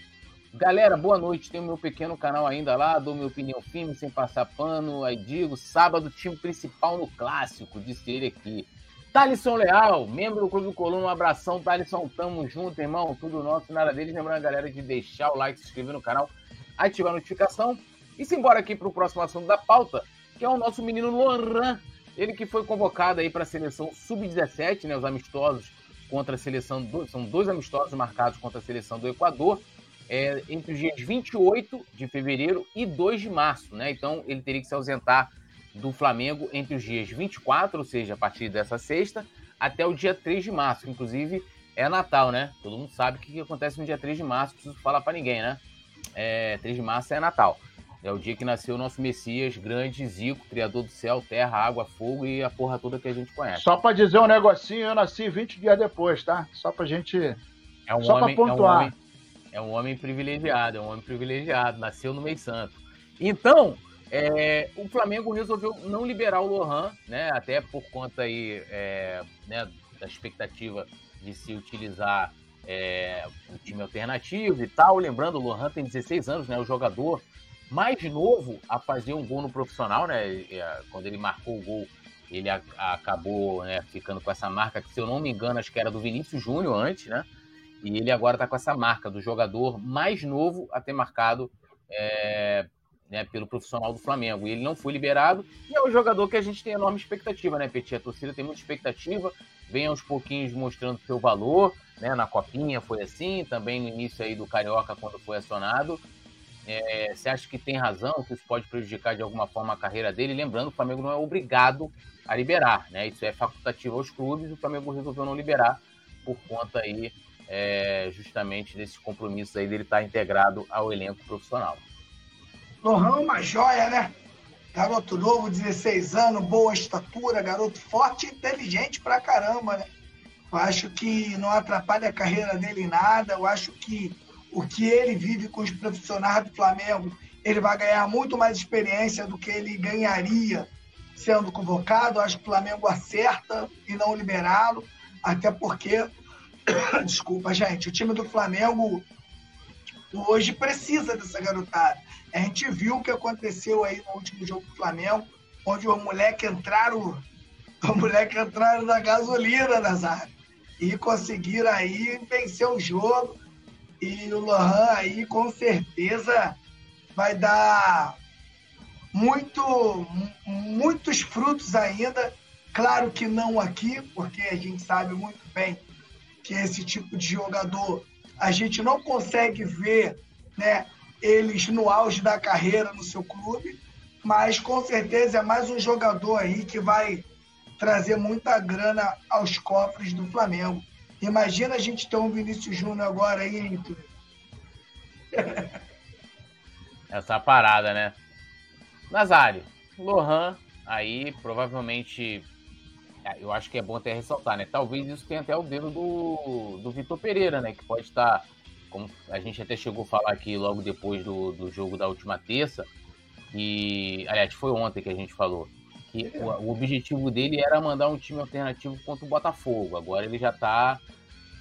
galera, boa noite. Tem o meu pequeno canal ainda lá, dou minha opinião firme, sem passar pano. Aí digo, sábado, time principal no clássico, disse ele aqui. Thalisson Leal, membro do Clube do Coluna, um abração, Thalisson, tamo junto, irmão, tudo nosso, nada deles. Lembrando a galera de deixar o like, se inscrever no canal, ativar a notificação e se embora aqui para o próximo assunto da pauta, que é o nosso menino Loran, ele que foi convocado aí para a seleção sub-17, né, os amistosos contra a seleção, do, são dois amistosos marcados contra a seleção do Equador, é, entre os dias 28 de fevereiro e 2 de março, né? Então ele teria que se ausentar do Flamengo entre os dias 24, ou seja, a partir dessa sexta, até o dia 3 de março. Inclusive, é Natal, né? Todo mundo sabe o que acontece no dia 3 de março, preciso falar para ninguém, né? É, 3 de março é Natal. É o dia que nasceu o nosso Messias, grande Zico, criador do céu, terra, água, fogo e a porra toda que a gente conhece. Só para dizer um negocinho, eu nasci 20 dias depois, tá? Só pra gente. É um Só homem, pra pontuar. É um homem, é um homem privilegiado, é um homem privilegiado, nasceu no mês santo. Então, é, o Flamengo resolveu não liberar o Lohan, né? Até por conta aí, é, né, da expectativa de se utilizar é, um time alternativo e tal. Lembrando, o Lohan tem 16 anos, né? O jogador mais novo a fazer um gol no profissional, né? Quando ele marcou o gol, ele a, acabou né, ficando com essa marca, que se eu não me engano, acho que era do Vinícius Júnior antes, né? E ele agora está com essa marca do jogador mais novo a ter marcado é, né, pelo profissional do Flamengo. E ele não foi liberado. E é um jogador que a gente tem enorme expectativa, né, Petit? A torcida tem muita expectativa, vem aos pouquinhos mostrando seu valor. Né, na Copinha foi assim, também no início aí do Carioca, quando foi acionado. É, você acha que tem razão, que isso pode prejudicar de alguma forma a carreira dele? Lembrando, o Flamengo não é obrigado a liberar, né? Isso é facultativo aos clubes, o Flamengo resolveu não liberar por conta aí é, justamente desses compromissos aí dele estar integrado ao elenco profissional. Lohan é uma joia, né? Garoto novo, 16 anos, boa estatura, garoto forte e inteligente pra caramba, né? Eu acho que não atrapalha a carreira dele em nada. Eu acho que o que ele vive com os profissionais do Flamengo, ele vai ganhar muito mais experiência do que ele ganharia sendo convocado. Acho que o Flamengo acerta e não liberá-lo, até porque, desculpa, gente, o time do Flamengo hoje precisa dessa garotada. A gente viu o que aconteceu aí no último jogo do Flamengo, onde os moleques entraram, os moleques entraram na gasolina, Nazário, e conseguiram aí vencer o jogo. E o Lohan aí com certeza vai dar muito, muitos frutos ainda. Claro que não aqui, porque a gente sabe muito bem que esse tipo de jogador a gente não consegue ver né, eles no auge da carreira no seu clube, mas com certeza é mais um jogador aí que vai trazer muita grana aos cofres do Flamengo. Imagina a gente ter um Vinícius Júnior agora aí, hein, Essa parada, né? Nazário, Lohan, aí provavelmente. É, eu acho que é bom até ressaltar, né? Talvez isso tenha até o dedo do, do Vitor Pereira, né? Que pode estar como a gente até chegou a falar aqui logo depois do, do jogo da última terça, e aliás, foi ontem que a gente falou, que o, o, objetivo dele era mandar um time alternativo contra o Botafogo. Agora ele já está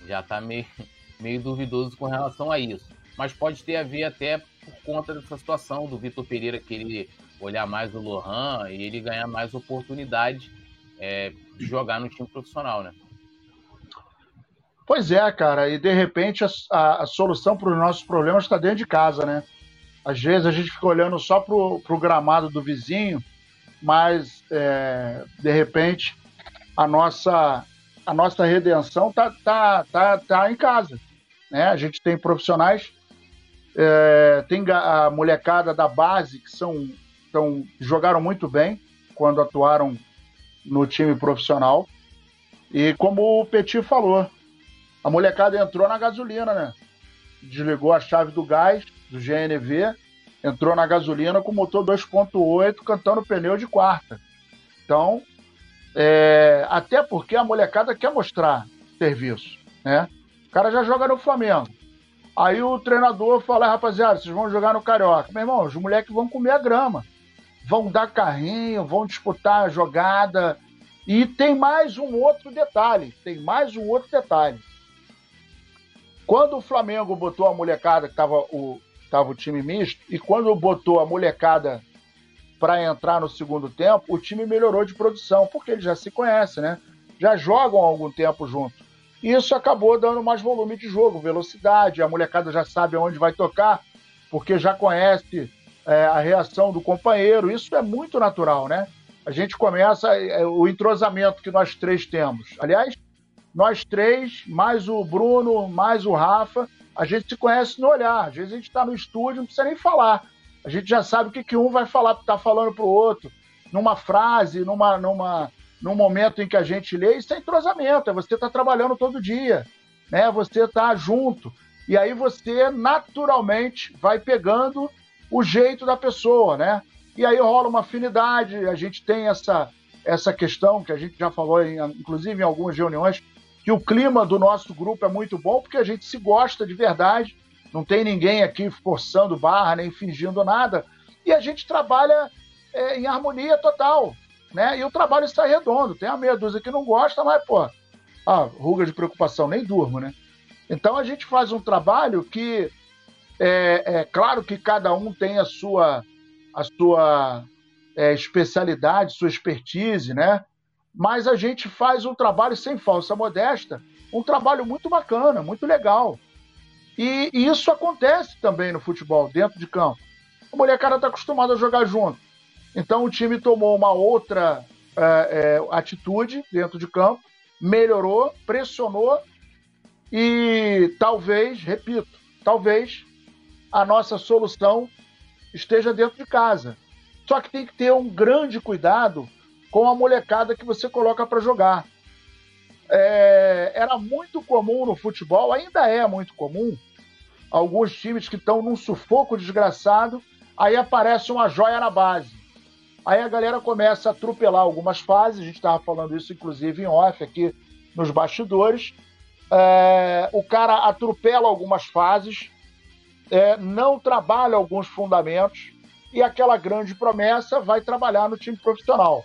já tá meio, meio duvidoso com relação a isso. Mas pode ter a ver até por conta dessa situação do Vitor Pereira querer olhar mais o Lohan e ele ganhar mais oportunidade é, de jogar no time profissional, né? Pois é, cara, e de repente a, a, a solução para os nossos problemas está dentro de casa, né? Às vezes a gente fica olhando só para o gramado do vizinho, mas é, de repente a nossa, a nossa redenção tá, tá, tá, tá em casa. Né? A gente tem profissionais, é, tem a molecada da base que são, são, jogaram muito bem quando atuaram no time profissional. E como o Petit falou, a molecada entrou na gasolina, né? Desligou a chave do gás, do GNV, entrou na gasolina com motor 2.8 cantando pneu de quarta. Então, é, até porque a molecada quer mostrar serviço, né? O cara já joga no Flamengo. Aí o treinador fala, rapaziada, vocês vão jogar no Carioca. Meu irmão, os moleques vão comer a grama. Vão dar carrinho, vão disputar a jogada. E tem mais um outro detalhe. Tem mais um outro detalhe. Quando o Flamengo botou a molecada, que estava o, tava o time misto, e quando botou a molecada para entrar no segundo tempo, o time melhorou de produção, porque eles já se conhecem, né? Já jogam há algum tempo junto. E isso acabou dando mais volume de jogo, velocidade, a molecada já sabe aonde vai tocar, porque já conhece é, a reação do companheiro. Isso é muito natural, né? A gente começa é, o entrosamento que nós três temos. Aliás, nós três, mais o Bruno, mais o Rafa, a gente se conhece no olhar. Às vezes a gente está no estúdio, não precisa nem falar. A gente já sabe o que, que um vai falar, tá falando para o outro, numa frase, numa, numa, num momento em que a gente lê. Isso é entrosamento, é você tá trabalhando todo dia, né? Você tá junto. E aí você naturalmente vai pegando o jeito da pessoa, né? E aí rola uma afinidade, a gente tem essa, essa questão que a gente já falou, em, inclusive em algumas reuniões, que o clima do nosso grupo é muito bom, porque a gente se gosta de verdade, não tem ninguém aqui forçando barra, nem fingindo nada, e a gente trabalha é, em harmonia total, né? E o trabalho sai redondo. Tem a meia dúzia que não gosta, mas, pô, ah, ruga de preocupação, nem durmo, né? Então a gente faz um trabalho que é, é claro que cada um tem a sua, a sua é, especialidade, sua expertise, né? Mas a gente faz um trabalho sem falsa modesta, um trabalho muito bacana, muito legal. E, e isso acontece também no futebol, dentro de campo. A molecada está acostumada a jogar junto. Então o time tomou uma outra é, é, atitude dentro de campo, melhorou, pressionou e talvez, repito, talvez a nossa solução esteja dentro de casa. Só que tem que ter um grande cuidado com a molecada que você coloca para jogar. É, era muito comum no futebol, ainda é muito comum, alguns times que estão num sufoco desgraçado, aí aparece uma joia na base. Aí a galera começa a atropelar algumas fases, a gente estava falando isso inclusive em off aqui nos bastidores. É, o cara atropela algumas fases, é, não trabalha alguns fundamentos, e aquela grande promessa vai trabalhar no time profissional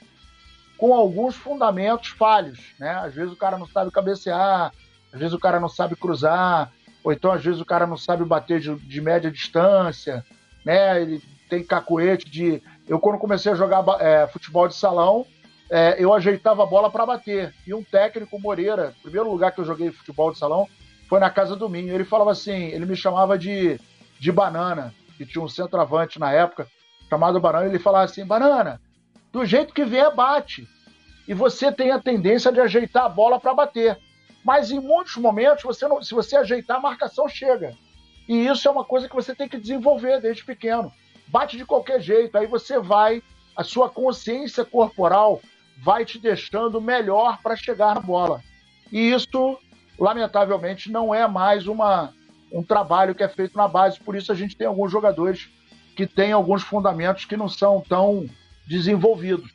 com alguns fundamentos falhos, né? Às vezes o cara não sabe cabecear, às vezes o cara não sabe cruzar, ou então às vezes o cara não sabe bater de, de média distância, né? Ele tem cacoete de. Eu quando comecei a jogar é, futebol de salão, é, eu ajeitava a bola para bater. E um técnico Moreira, primeiro lugar que eu joguei futebol de salão foi na casa do Minho. Ele falava assim, ele me chamava de, de banana, que tinha um centroavante na época chamado banana. Ele falava assim, banana, do jeito que vier, bate. E você tem a tendência de ajeitar a bola para bater. Mas em muitos momentos, você não, se você ajeitar, a marcação chega. E isso é uma coisa que você tem que desenvolver desde pequeno. Bate de qualquer jeito, aí você vai, a sua consciência corporal vai te deixando melhor para chegar na bola. E isso, lamentavelmente, não é mais uma, um trabalho que é feito na base. Por isso a gente tem alguns jogadores que têm alguns fundamentos que não são tão desenvolvidos.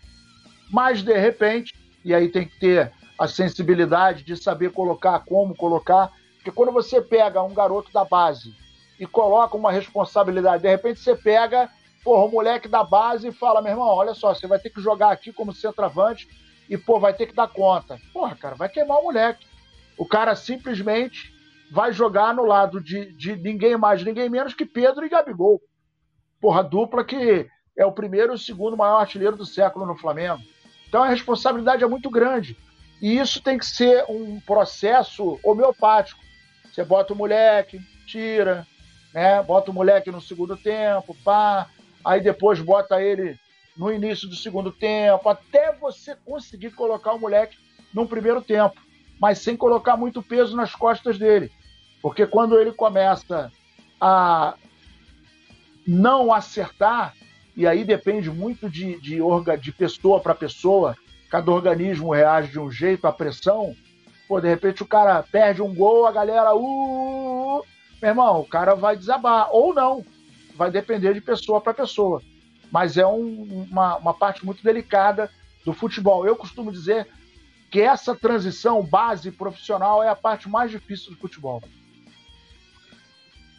Mas, de repente, e aí tem que ter a sensibilidade de saber colocar, como colocar, porque quando você pega um garoto da base e coloca uma responsabilidade, de repente você pega, porra, o moleque da base e fala, meu irmão, olha só, você vai ter que jogar aqui como centroavante e, pô, vai ter que dar conta. Porra, cara, vai queimar o moleque. O cara simplesmente vai jogar no lado de, de ninguém mais, ninguém menos que Pedro e Gabigol. Porra, dupla que é o primeiro e o segundo maior artilheiro do século no Flamengo. Então a responsabilidade é muito grande. E isso tem que ser um processo homeopático. Você bota o moleque, tira, né? bota o moleque no segundo tempo, pá, aí depois bota ele no início do segundo tempo, até você conseguir colocar o moleque num primeiro tempo, mas sem colocar muito peso nas costas dele. Porque quando ele começa a não acertar, e aí depende muito de, de, orga, de pessoa para pessoa, cada organismo reage de um jeito à pressão. Pô, de repente o cara perde um gol, a galera, uh, uh, uh, meu irmão, o cara vai desabar, ou não, vai depender de pessoa para pessoa. Mas é um, uma, uma parte muito delicada do futebol. Eu costumo dizer que essa transição base profissional é a parte mais difícil do futebol.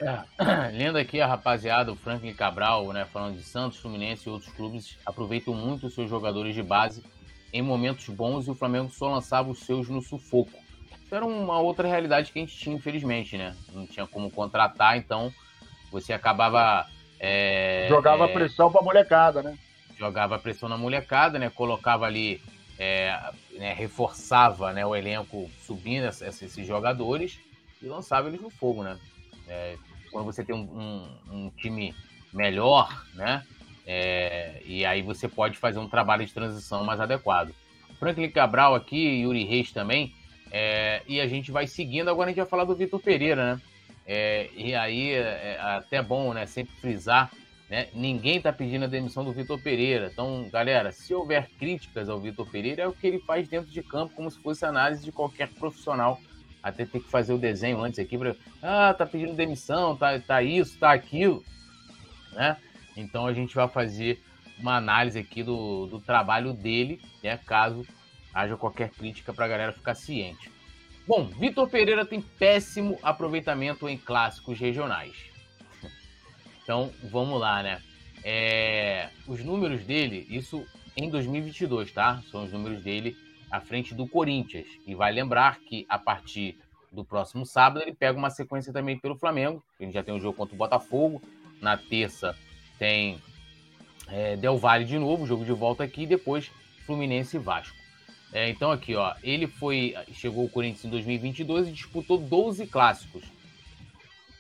É, lendo aqui a rapaziada, o Franklin Cabral, né, falando de Santos, Fluminense e outros clubes, aproveitam muito os seus jogadores de base em momentos bons e o Flamengo só lançava os seus no sufoco. Isso era uma outra realidade que a gente tinha, infelizmente, né? Não tinha como contratar, então você acabava. É, Jogava é, pressão pra molecada, né? Jogava pressão na molecada, né? Colocava ali. É, né, reforçava né, o elenco subindo esses, jogadores e lançava eles no fogo, né? É, quando você tem um, um, um time melhor, né? É, e aí você pode fazer um trabalho de transição mais adequado. Franklin Cabral aqui, Yuri Reis também. É, e a gente vai seguindo. Agora a gente vai falar do Vitor Pereira, né? É, e aí é, é até bom, né? Sempre frisar, né? Ninguém está pedindo a demissão do Vitor Pereira. Então, galera, se houver críticas ao Vitor Pereira, é o que ele faz dentro de campo, como se fosse análise de qualquer profissional. Até ter que fazer o desenho antes aqui para, ah, tá pedindo demissão, tá, tá isso, tá aquilo, né? Então a gente vai fazer uma análise aqui do, do trabalho dele, né, caso haja qualquer crítica para a galera ficar ciente. Bom, Vitor Pereira tem péssimo aproveitamento em clássicos regionais. Então vamos lá, né? É, os números dele, isso em 2022, tá? São os números dele à frente do Corinthians. E vai lembrar que a partir do próximo sábado ele pega uma sequência também pelo Flamengo. Gente já tem um jogo contra o Botafogo. Na terça tem é, Del Valle de novo, jogo de volta aqui, depois Fluminense e Vasco. É, então aqui, ó, ele foi chegou ao Corinthians em 2022 e disputou 12 clássicos.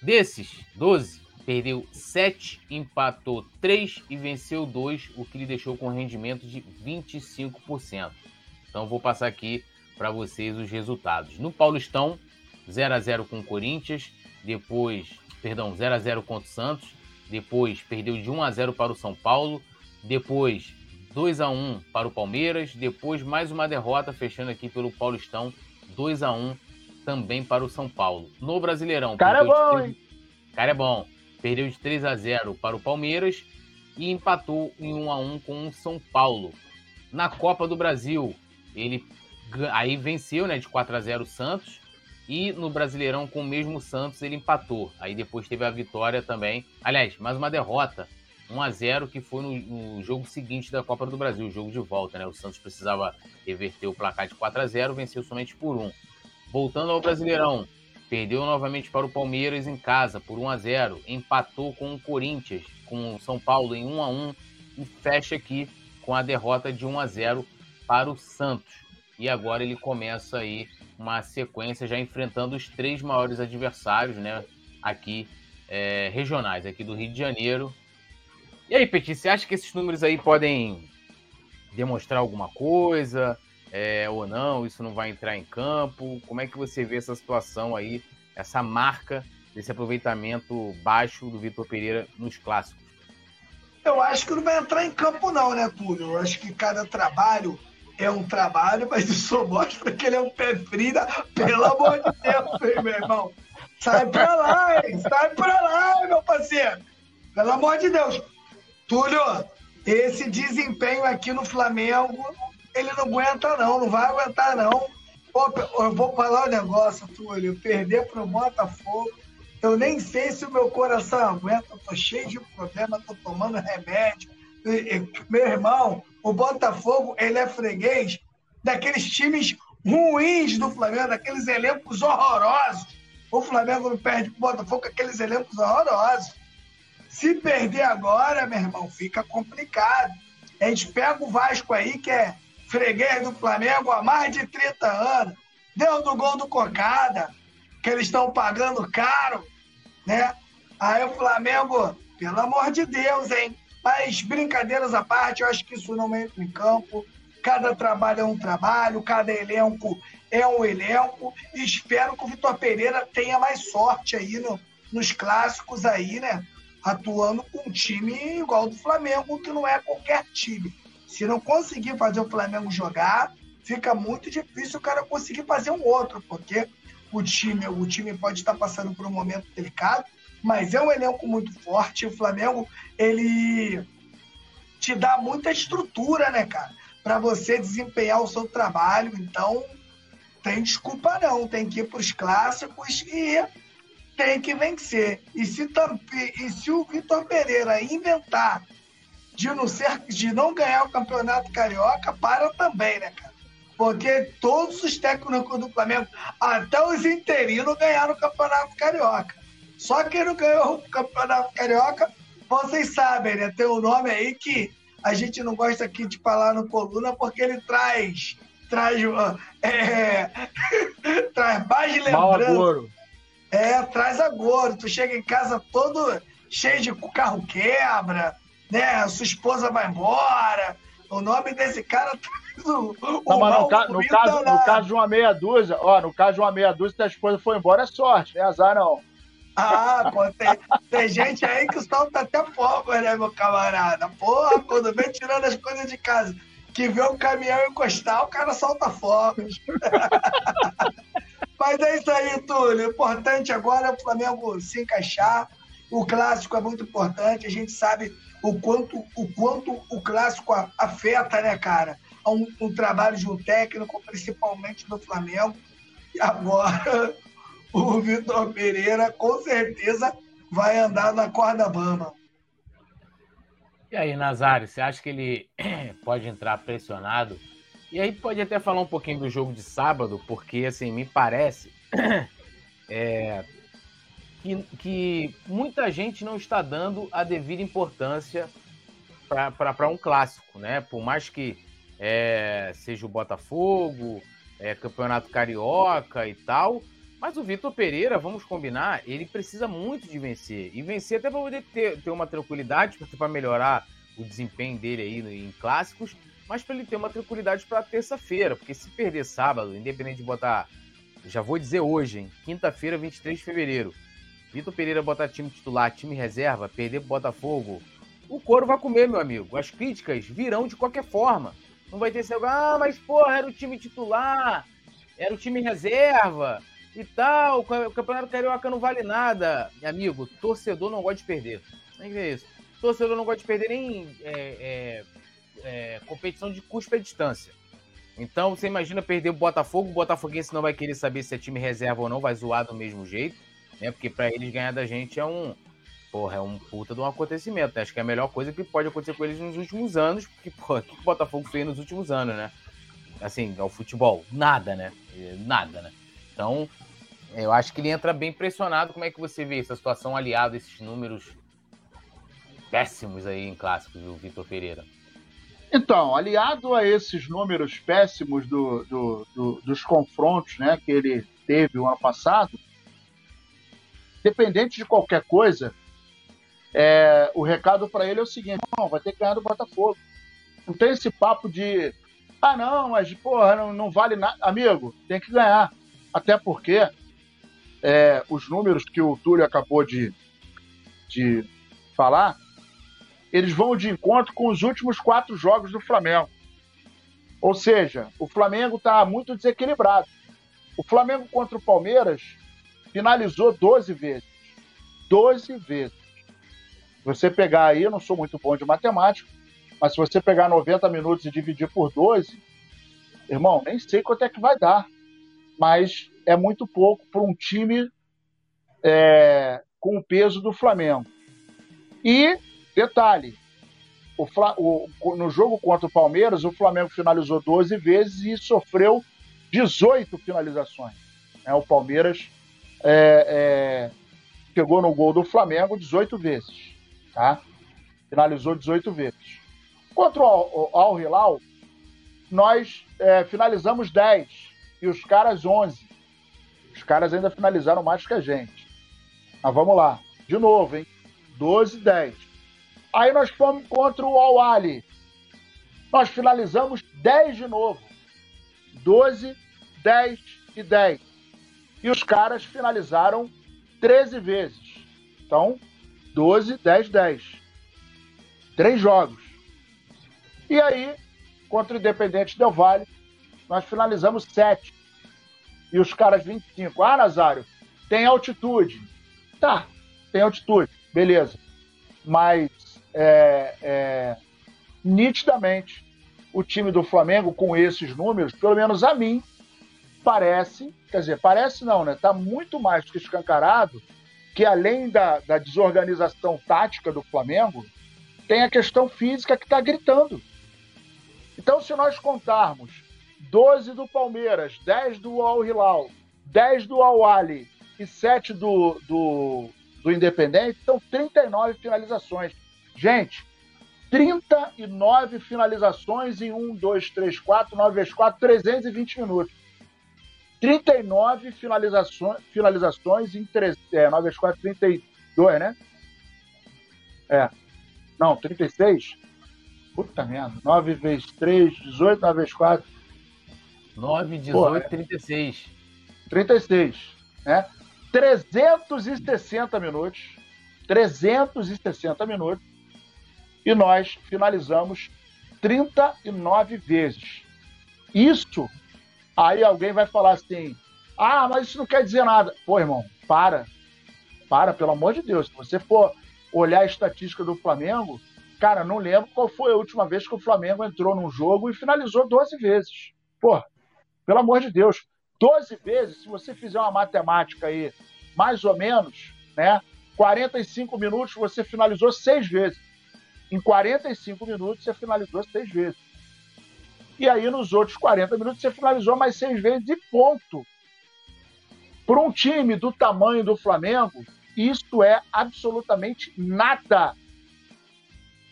Desses 12, perdeu 7, empatou 3 e venceu 2, o que lhe deixou com rendimento de 25%. Então vou passar aqui para vocês os resultados. No Paulistão, 0 a 0 com o Corinthians, depois, perdão, 0 a 0 contra o Santos, depois perdeu de 1 a 0 para o São Paulo, depois 2 a 1 para o Palmeiras, depois mais uma derrota fechando aqui pelo Paulistão, 2 a 1 também para o São Paulo. No Brasileirão, cara é bom, 3... hein? Cara é bom. Perdeu de 3 a 0 para o Palmeiras e empatou em 1 a 1 com o São Paulo. Na Copa do Brasil, ele aí venceu, né, de 4 a 0 o Santos e no Brasileirão, com o mesmo Santos, ele empatou. Aí depois teve a vitória também. Aliás, mais uma derrota. 1 a 0 que foi no, no, jogo seguinte da Copa do Brasil, o jogo de volta, né? O Santos precisava reverter o placar de 4 a 0 venceu somente por 1. Voltando ao Brasileirão, perdeu novamente para o Palmeiras em casa por 1 a 0 empatou com o Corinthians, com o São Paulo em 1 a 1 e fecha aqui com a derrota de 1 a 0 para o Santos. E agora ele começa aí uma sequência já enfrentando os três maiores adversários, né? Aqui, é, regionais, aqui do Rio de Janeiro. E aí, Petit, você acha que esses números aí podem demonstrar alguma coisa é, ou não? Isso não vai entrar em campo? Como é que você vê essa situação aí, essa marca desse aproveitamento baixo do Vitor Pereira nos clássicos? Eu acho que não vai entrar em campo, não, né, Túlio? Eu acho que cada trabalho é um trabalho, mas eu mostra que ele é um pé frio, pelo amor de Deus, hein, meu irmão. Sai pra lá, hein? Sai pra lá, meu parceiro. Pelo amor de Deus. Túlio, esse desempenho aqui no Flamengo, ele não aguenta não, não vai aguentar não. Pô, eu vou falar um negócio, Túlio, perder pro Botafogo, eu nem sei se o meu coração aguenta, eu tô cheio de problema, tô tomando remédio. Meu irmão, o Botafogo, ele é freguês daqueles times ruins do Flamengo, daqueles elencos horrorosos. O Flamengo não perde pro Botafogo aqueles elencos horrorosos. Se perder agora, meu irmão, fica complicado. A gente pega o Vasco aí, que é freguês do Flamengo há mais de 30 anos. Deu do gol do Cocada, que eles estão pagando caro, né? Aí o Flamengo, pelo amor de Deus, hein? Mas brincadeiras à parte, eu acho que isso não entra em campo. Cada trabalho é um trabalho, cada elenco é um elenco. E espero que o Vitor Pereira tenha mais sorte aí no, nos clássicos aí, né? Atuando com um time igual do Flamengo, que não é qualquer time. Se não conseguir fazer o Flamengo jogar, fica muito difícil o cara conseguir fazer um outro, porque o time, o time pode estar passando por um momento delicado, mas é um elenco muito forte. O Flamengo, ele te dá muita estrutura, né, cara? Para você desempenhar o seu trabalho. Então, tem desculpa não. Tem que ir para os clássicos e tem que vencer. E se, e se o Vitor Pereira inventar de não, ser, de não ganhar o Campeonato Carioca, para também, né, cara? Porque todos os técnicos do Flamengo, até os interinos, ganharam o Campeonato Carioca. Só que não ganhou o Campeonato Carioca, vocês sabem, né? Tem um nome aí que a gente não gosta aqui de falar no coluna porque ele traz traz é, traz mais lembrança. É, traz agouro. Tu chega em casa todo cheio de carro quebra, né? Sua esposa vai embora. O nome desse cara traz o, não, mas no, ca no, caso, no caso de uma meia dúzia, ó, no caso de uma meia dúzia, se a esposa foi embora, é sorte, não é azar não. Ah, pô, tem, tem gente aí que solta até fogo, né, meu camarada? Porra, quando vem tirando as coisas de casa, que vê o caminhão encostar, o cara solta fogos. Mas é isso aí, Túlio. O importante agora é o Flamengo se encaixar. O clássico é muito importante. A gente sabe o quanto o, quanto o clássico afeta, né, cara? Um, um trabalho de um técnico, principalmente do Flamengo. E agora o Vitor Pereira com certeza vai andar na corda bamba. E aí, Nazário, você acha que ele pode entrar pressionado? E aí pode até falar um pouquinho do jogo de sábado, porque assim, me parece é, que, que, muita gente não está dando a devida importância para um clássico, né? Por mais que é, seja o Botafogo, é, Campeonato Carioca e tal, mas o Vitor Pereira, vamos combinar, ele precisa muito de vencer. E vencer até para poder ter, ter uma tranquilidade, para melhorar o desempenho dele aí em clássicos, mas para ele ter uma tranquilidade para terça-feira. Porque se perder sábado, independente de botar. Já vou dizer hoje, hein? Quinta-feira, 23 de fevereiro. Vitor Pereira botar time titular, time reserva, perder pro Botafogo. O couro vai comer, meu amigo. As críticas virão de qualquer forma. Não vai ter esse ah, mas porra, era o time titular, era o time reserva e tal, o Campeonato Carioca não vale nada. Amigo, torcedor não gosta de perder. Nem é isso. Torcedor não gosta de perder nem é, é, é, competição de custo e distância. Então você imagina perder o Botafogo, o Botafoguense não vai querer saber se é time reserva ou não, vai zoar do mesmo jeito, né? Porque para eles ganhar da gente é um, porra, é um puta de um acontecimento. Acho que é a melhor coisa que pode acontecer com eles nos últimos anos, porque, porra, o que o Botafogo fez nos últimos anos, né? Assim, ao futebol, nada, né? Nada, né? Então, eu acho que ele entra bem pressionado. Como é que você vê essa situação aliada a esses números péssimos aí em clássicos do Vitor Pereira? Então, aliado a esses números péssimos do, do, do, dos confrontos né, que ele teve o ano passado, dependente de qualquer coisa, é, o recado para ele é o seguinte: não, vai ter que ganhar do Botafogo. Não tem esse papo de, ah, não, mas porra, não, não vale nada. Amigo, tem que ganhar. Até porque é, os números que o Túlio acabou de, de falar, eles vão de encontro com os últimos quatro jogos do Flamengo. Ou seja, o Flamengo está muito desequilibrado. O Flamengo contra o Palmeiras finalizou 12 vezes. 12 vezes. Você pegar aí, eu não sou muito bom de matemática, mas se você pegar 90 minutos e dividir por 12, irmão, nem sei quanto é que vai dar mas é muito pouco para um time é, com o peso do Flamengo. E, detalhe, o, o, no jogo contra o Palmeiras, o Flamengo finalizou 12 vezes e sofreu 18 finalizações. É, o Palmeiras é, é, pegou no gol do Flamengo 18 vezes. Tá? Finalizou 18 vezes. Contra o Al Hilal, nós é, finalizamos 10 e os caras 11. Os caras ainda finalizaram mais que a gente. Mas vamos lá. De novo, hein? 12 10. Aí nós fomos contra o Al-Ali. Nós finalizamos 10 de novo. 12, 10 e 10. E os caras finalizaram 13 vezes. Então, 12, 10, 10. Três jogos. E aí, contra o Independente Del Vale, nós finalizamos 7. E os caras 25. Ah, Nazário, tem altitude. Tá, tem altitude, beleza. Mas é, é, nitidamente o time do Flamengo com esses números, pelo menos a mim, parece, quer dizer, parece não, né? Tá muito mais que escancarado que além da, da desorganização tática do Flamengo, tem a questão física que está gritando. Então, se nós contarmos 12 do Palmeiras, 10 do Al Hilal, 10 do Al Ali e 7 do, do, do Independente, são 39 finalizações. Gente, 39 finalizações em 1, 2, 3, 4, 9 vezes 4, 320 minutos. 39 finalizações, finalizações em 3, é, 9 vezes 4, 32, né? É. Não, 36? Puta merda. 9 vezes 3, 18, 9 vezes 4. 9, 18, Pô, 36. 36, né? 360 minutos. 360 minutos. E nós finalizamos 39 vezes. Isso Aí alguém vai falar assim: ah, mas isso não quer dizer nada. Pô, irmão, para. Para, pelo amor de Deus. Se você for olhar a estatística do Flamengo, cara, não lembro qual foi a última vez que o Flamengo entrou num jogo e finalizou 12 vezes. Pô, pelo amor de Deus. 12 vezes, se você fizer uma matemática aí, mais ou menos, né? 45 minutos você finalizou seis vezes. Em 45 minutos você finalizou seis vezes. E aí, nos outros 40 minutos, você finalizou mais seis vezes e ponto. Para um time do tamanho do Flamengo, isso é absolutamente nada.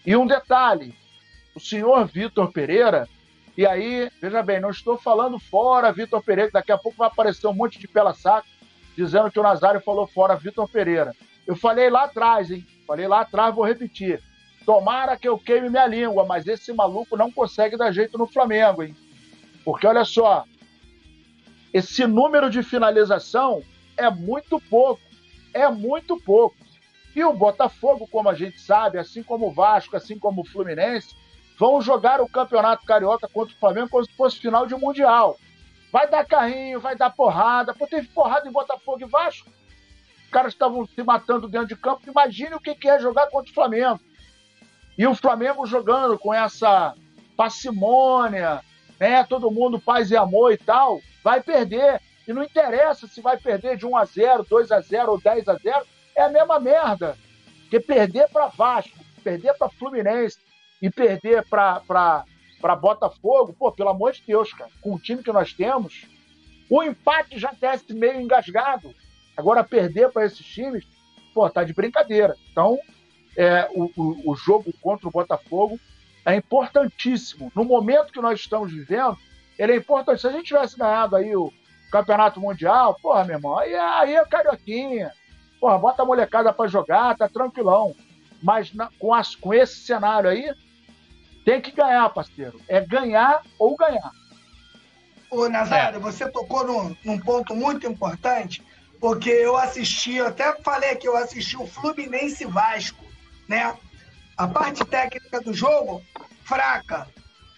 E um detalhe: o senhor Vitor Pereira, e aí, veja bem, não estou falando fora Vitor Pereira, daqui a pouco vai aparecer um monte de pela saco dizendo que o Nazário falou fora Vitor Pereira. Eu falei lá atrás, hein? Falei lá atrás, vou repetir. Tomara que eu queime minha língua, mas esse maluco não consegue dar jeito no Flamengo, hein? Porque olha só, esse número de finalização é muito pouco. É muito pouco. E o Botafogo, como a gente sabe, assim como o Vasco, assim como o Fluminense, vão jogar o Campeonato Carioca contra o Flamengo como se fosse final de Mundial. Vai dar carrinho, vai dar porrada. Pô, teve porrada em Botafogo e Vasco. Os caras estavam se matando dentro de campo. Imagine o que é jogar contra o Flamengo. E o Flamengo jogando com essa parcimônia, né? Todo mundo paz e amor e tal, vai perder. E não interessa se vai perder de 1 a 0, 2 a 0 ou 10 a 0, é a mesma merda. Porque perder para Vasco, perder para Fluminense e perder para Botafogo, pô, pelo amor de Deus, cara, com o time que nós temos, o empate já desce meio engasgado. Agora perder para esses times, pô, tá de brincadeira. Então, é, o, o, o jogo contra o Botafogo é importantíssimo. No momento que nós estamos vivendo, ele é importante. Se a gente tivesse ganhado aí o Campeonato Mundial, porra, meu irmão, aí, aí é carioquinha. Porra, bota a molecada para jogar, tá tranquilão. Mas na, com, as, com esse cenário aí, tem que ganhar, parceiro. É ganhar ou ganhar. Ô, Nazário, é. você tocou num, num ponto muito importante, porque eu assisti, eu até falei que eu assisti o Fluminense Vasco né? A parte técnica do jogo, fraca,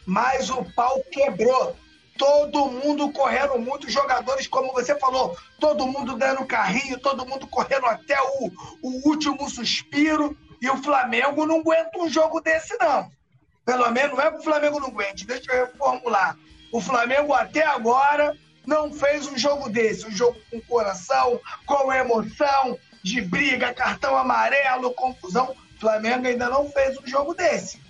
mas o pau quebrou. Todo mundo correndo muito, jogadores, como você falou, todo mundo dando carrinho, todo mundo correndo até o, o último suspiro. E o Flamengo não aguenta um jogo desse, não. Pelo menos não é que o Flamengo não aguente, deixa eu reformular. O Flamengo até agora não fez um jogo desse, um jogo com coração, com emoção, de briga, cartão amarelo, confusão. Flamengo ainda não fez um jogo desse.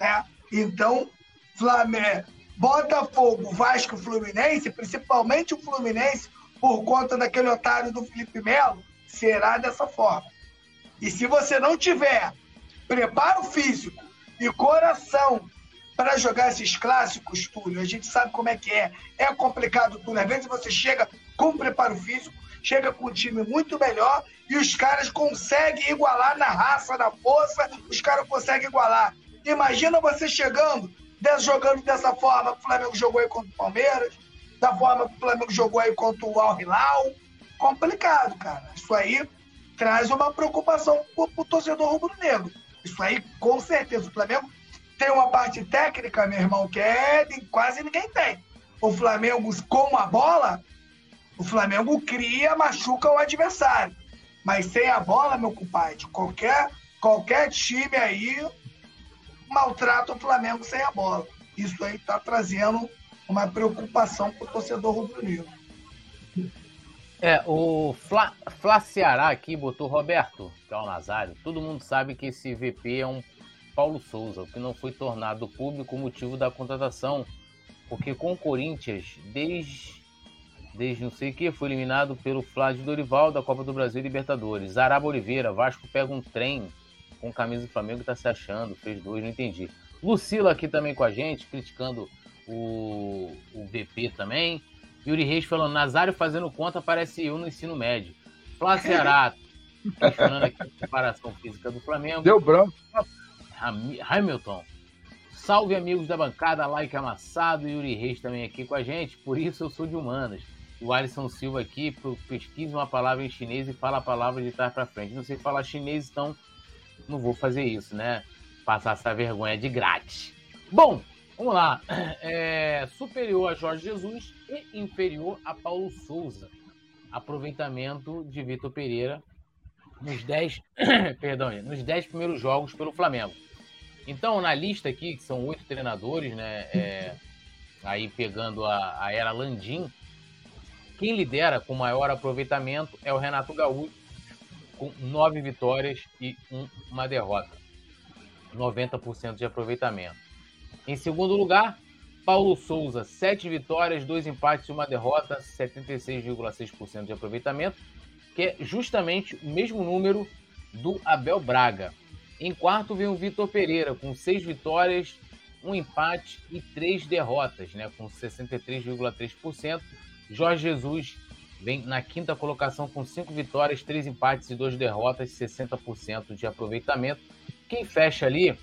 Né? Então, Flamengo, Botafogo, Vasco Fluminense, principalmente o Fluminense, por conta daquele otário do Felipe Melo, será dessa forma. E se você não tiver preparo físico e coração para jogar esses clássicos, Túlio, a gente sabe como é que é. É complicado, Túlio. Às vezes você chega com preparo físico, chega com um time muito melhor e os caras conseguem igualar na raça, na força, os caras conseguem igualar. Imagina você chegando, jogando dessa forma que o Flamengo jogou aí contra o Palmeiras, da forma que o Flamengo jogou aí contra o Al Hilal. Complicado, cara. Isso aí traz uma preocupação pro, pro torcedor rubro-negro. Isso aí, com certeza. O Flamengo tem uma parte técnica, meu irmão, que é quase ninguém tem. O Flamengo com a bola o Flamengo cria, machuca o adversário. Mas sem a bola, meu compadre, qualquer, qualquer time aí maltrata o Flamengo sem a bola. Isso aí está trazendo uma preocupação para o torcedor rubro-negro. É, o Fla, Ceará aqui botou Roberto, que é o Nazário. Todo mundo sabe que esse VP é um Paulo Souza, o que não foi tornado público motivo da contratação, porque com o Corinthians, desde, desde não sei o que, foi eliminado pelo Flávio Dorival da Copa do Brasil e Libertadores. Zaraba Oliveira, Vasco pega um trem com camisa do Flamengo e tá se achando, fez dois, não entendi. Lucila aqui também com a gente, criticando o, o VP também. Yuri Reis falando, Nazário fazendo conta parece eu no ensino médio. Flávio Ceará, questionando aqui a preparação física do Flamengo. Deu branco. Hamilton. Salve amigos da bancada, like amassado, Yuri Reis também aqui com a gente, por isso eu sou de humanas. O Alisson Silva aqui, pesquisa uma palavra em chinês e fala a palavra de trás para frente. Não sei falar chinês, então não vou fazer isso, né? Passar essa vergonha de grátis. Bom, vamos lá. É, superior a Jorge Jesus e inferior a Paulo Souza. Aproveitamento de Vitor Pereira nos 10, perdão, nos 10 primeiros jogos pelo Flamengo. Então, na lista aqui, que são oito treinadores, né? É, aí pegando a, a era Landim, quem lidera com maior aproveitamento é o Renato Gaúcho, com nove vitórias e um, uma derrota. 90% de aproveitamento. Em segundo lugar, Paulo Souza, sete vitórias, dois empates e uma derrota, 76,6% de aproveitamento, que é justamente o mesmo número do Abel Braga. Em quarto vem o Vitor Pereira, com seis vitórias, um empate e três derrotas, né, com 63,3%. Jorge Jesus vem na quinta colocação com cinco vitórias, três empates e duas derrotas, 60% de aproveitamento. Quem fecha ali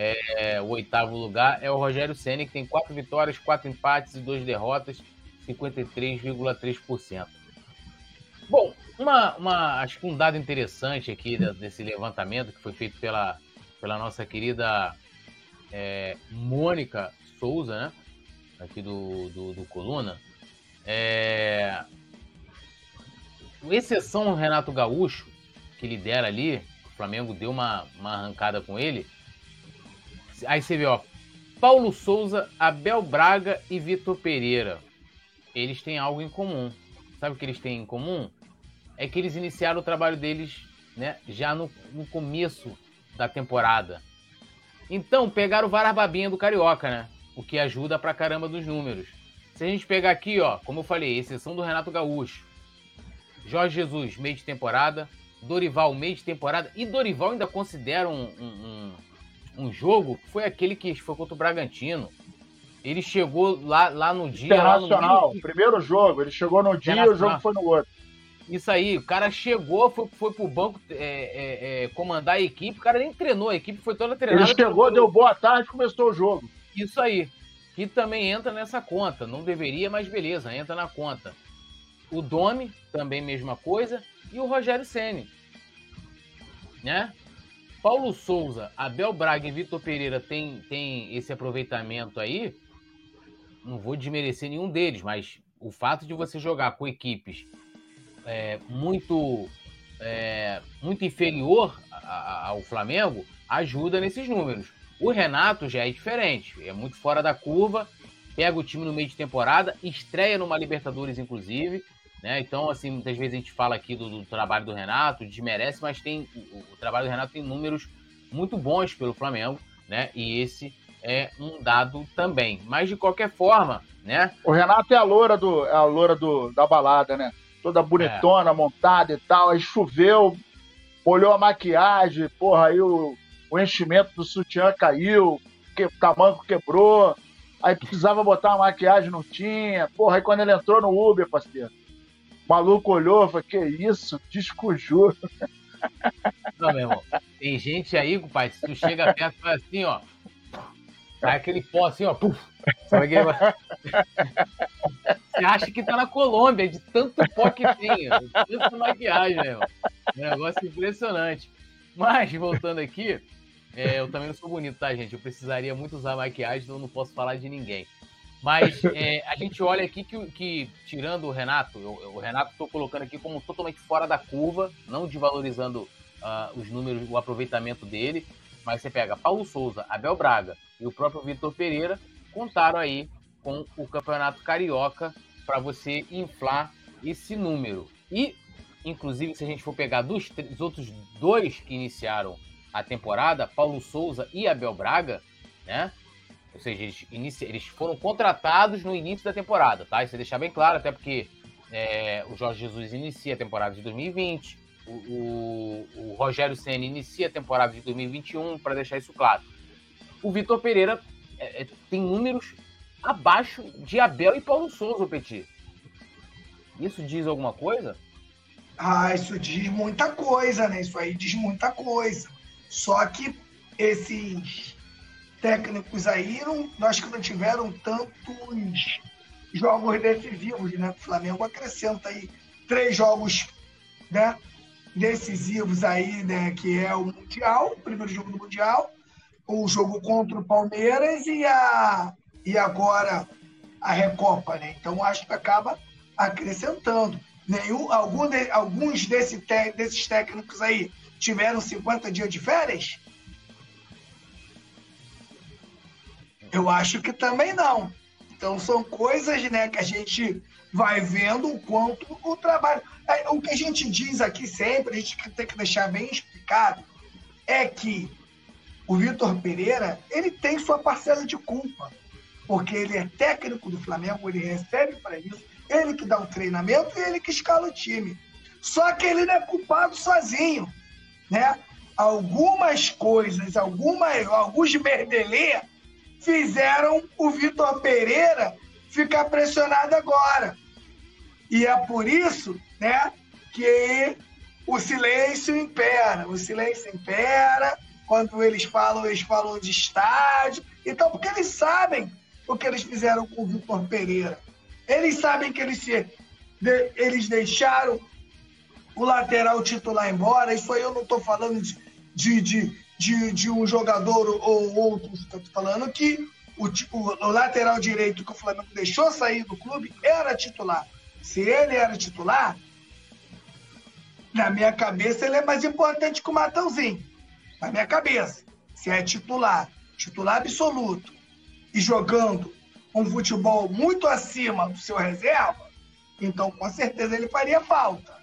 é, o oitavo lugar é o Rogério Ceni, que tem quatro vitórias, quatro empates e duas derrotas, 53,3%. Bom, uma, uma, acho que um dado interessante aqui desse levantamento que foi feito pela, pela nossa querida é, Mônica Souza, né? Aqui do, do, do Coluna. É, exceção Renato Gaúcho, que lidera ali, o Flamengo deu uma, uma arrancada com ele. Aí você vê, ó, Paulo Souza, Abel Braga e Vitor Pereira. Eles têm algo em comum. Sabe o que eles têm em comum? é que eles iniciaram o trabalho deles né, já no, no começo da temporada. Então, pegaram o Varababinha do Carioca, né? O que ajuda pra caramba dos números. Se a gente pegar aqui, ó, como eu falei, exceção do Renato Gaúcho, Jorge Jesus, meio de temporada, Dorival, meio de temporada, e Dorival ainda considera um, um, um, um jogo foi aquele que foi contra o Bragantino. Ele chegou lá, lá no dia. Internacional, no primeiro jogo. Ele chegou no dia e o jogo foi no outro. Isso aí, o cara chegou, foi, foi pro banco é, é, é, comandar a equipe, o cara nem treinou, a equipe foi toda treinada. Ele chegou, deu boa tarde começou o jogo. Isso aí, que também entra nessa conta, não deveria, mas beleza, entra na conta. O Domi, também mesma coisa, e o Rogério Ceni, né? Paulo Souza, Abel Braga e Vitor Pereira tem, tem esse aproveitamento aí, não vou desmerecer nenhum deles, mas o fato de você jogar com equipes é, muito, é, muito inferior ao Flamengo ajuda nesses números. O Renato já é diferente, é muito fora da curva, pega o time no meio de temporada, estreia numa Libertadores, inclusive. Né? Então, assim, muitas vezes a gente fala aqui do, do trabalho do Renato, desmerece, mas tem o, o, trabalho do Renato tem números muito bons pelo Flamengo, né? E esse é um dado também. Mas de qualquer forma, né? O Renato é a loura do, é a loura do, da balada, né? toda bonitona, é. montada e tal. Aí choveu, olhou a maquiagem, porra, aí o, o enchimento do sutiã caiu, que, o tamanco quebrou. Aí precisava botar uma maquiagem, não tinha. Porra, aí quando ele entrou no Uber, parceiro, o maluco olhou falou: Que isso? Descujou. Não, meu irmão. Tem gente aí, pai, se tu chega perto fala assim, ó. Sai aquele pó assim, ó. Puf, sabe aquele... Você acha que tá na Colômbia, de tanto pó que tem. Tanta maquiagem, meu. Negócio impressionante. Mas, voltando aqui, é, eu também não sou bonito, tá, gente? Eu precisaria muito usar maquiagem, então eu não posso falar de ninguém. Mas é, a gente olha aqui que, que tirando o Renato, eu, o Renato estou colocando aqui como totalmente fora da curva, não desvalorizando uh, os números, o aproveitamento dele. Mas você pega Paulo Souza, Abel Braga e o próprio Vitor Pereira, contaram aí com o Campeonato Carioca para você inflar esse número. E, inclusive, se a gente for pegar dos, dos outros dois que iniciaram a temporada, Paulo Souza e Abel Braga, né? Ou seja, eles, inici... eles foram contratados no início da temporada, tá? Isso é deixar bem claro, até porque é, o Jorge Jesus inicia a temporada de 2020, o, o, o Rogério Senna inicia a temporada de 2021, para deixar isso claro. O Vitor Pereira é, é, tem números abaixo de Abel e Paulo Souza, Petit. Isso diz alguma coisa? Ah, isso diz muita coisa, né? Isso aí diz muita coisa. Só que esses técnicos aí, não, acho que não tiveram tantos jogos decisivos, né? O Flamengo acrescenta aí três jogos, né? Decisivos aí, né? Que é o Mundial, o primeiro jogo do Mundial, o jogo contra o Palmeiras e, a, e agora a Recopa, né? Então acho que acaba acrescentando. Nenhum, algum de, alguns desse te, desses técnicos aí tiveram 50 dias de férias? Eu acho que também não. Então são coisas né, que a gente vai vendo o quanto o trabalho. É, o que a gente diz aqui sempre, a gente tem que deixar bem explicado, é que o Vitor Pereira ele tem sua parcela de culpa, porque ele é técnico do Flamengo, ele recebe para isso, ele que dá o treinamento e ele que escala o time. Só que ele não é culpado sozinho, né? Algumas coisas, alguma, alguns merdelê fizeram o Vitor Pereira ficar pressionado agora. E é por isso, né, que o silêncio impera. O silêncio impera quando eles falam, eles falam de estádio. Então, porque eles sabem o que eles fizeram com o Vitor Pereira. Eles sabem que eles, se, de, eles deixaram o lateral titular embora. Isso aí eu não estou falando de, de, de, de, de, um jogador ou outro. Estou falando que o, o, o lateral direito que o Flamengo deixou sair do clube era titular. Se ele era titular, na minha cabeça ele é mais importante que o Matãozinho na minha cabeça, se é titular, titular absoluto, e jogando um futebol muito acima do seu reserva, então com certeza ele faria falta.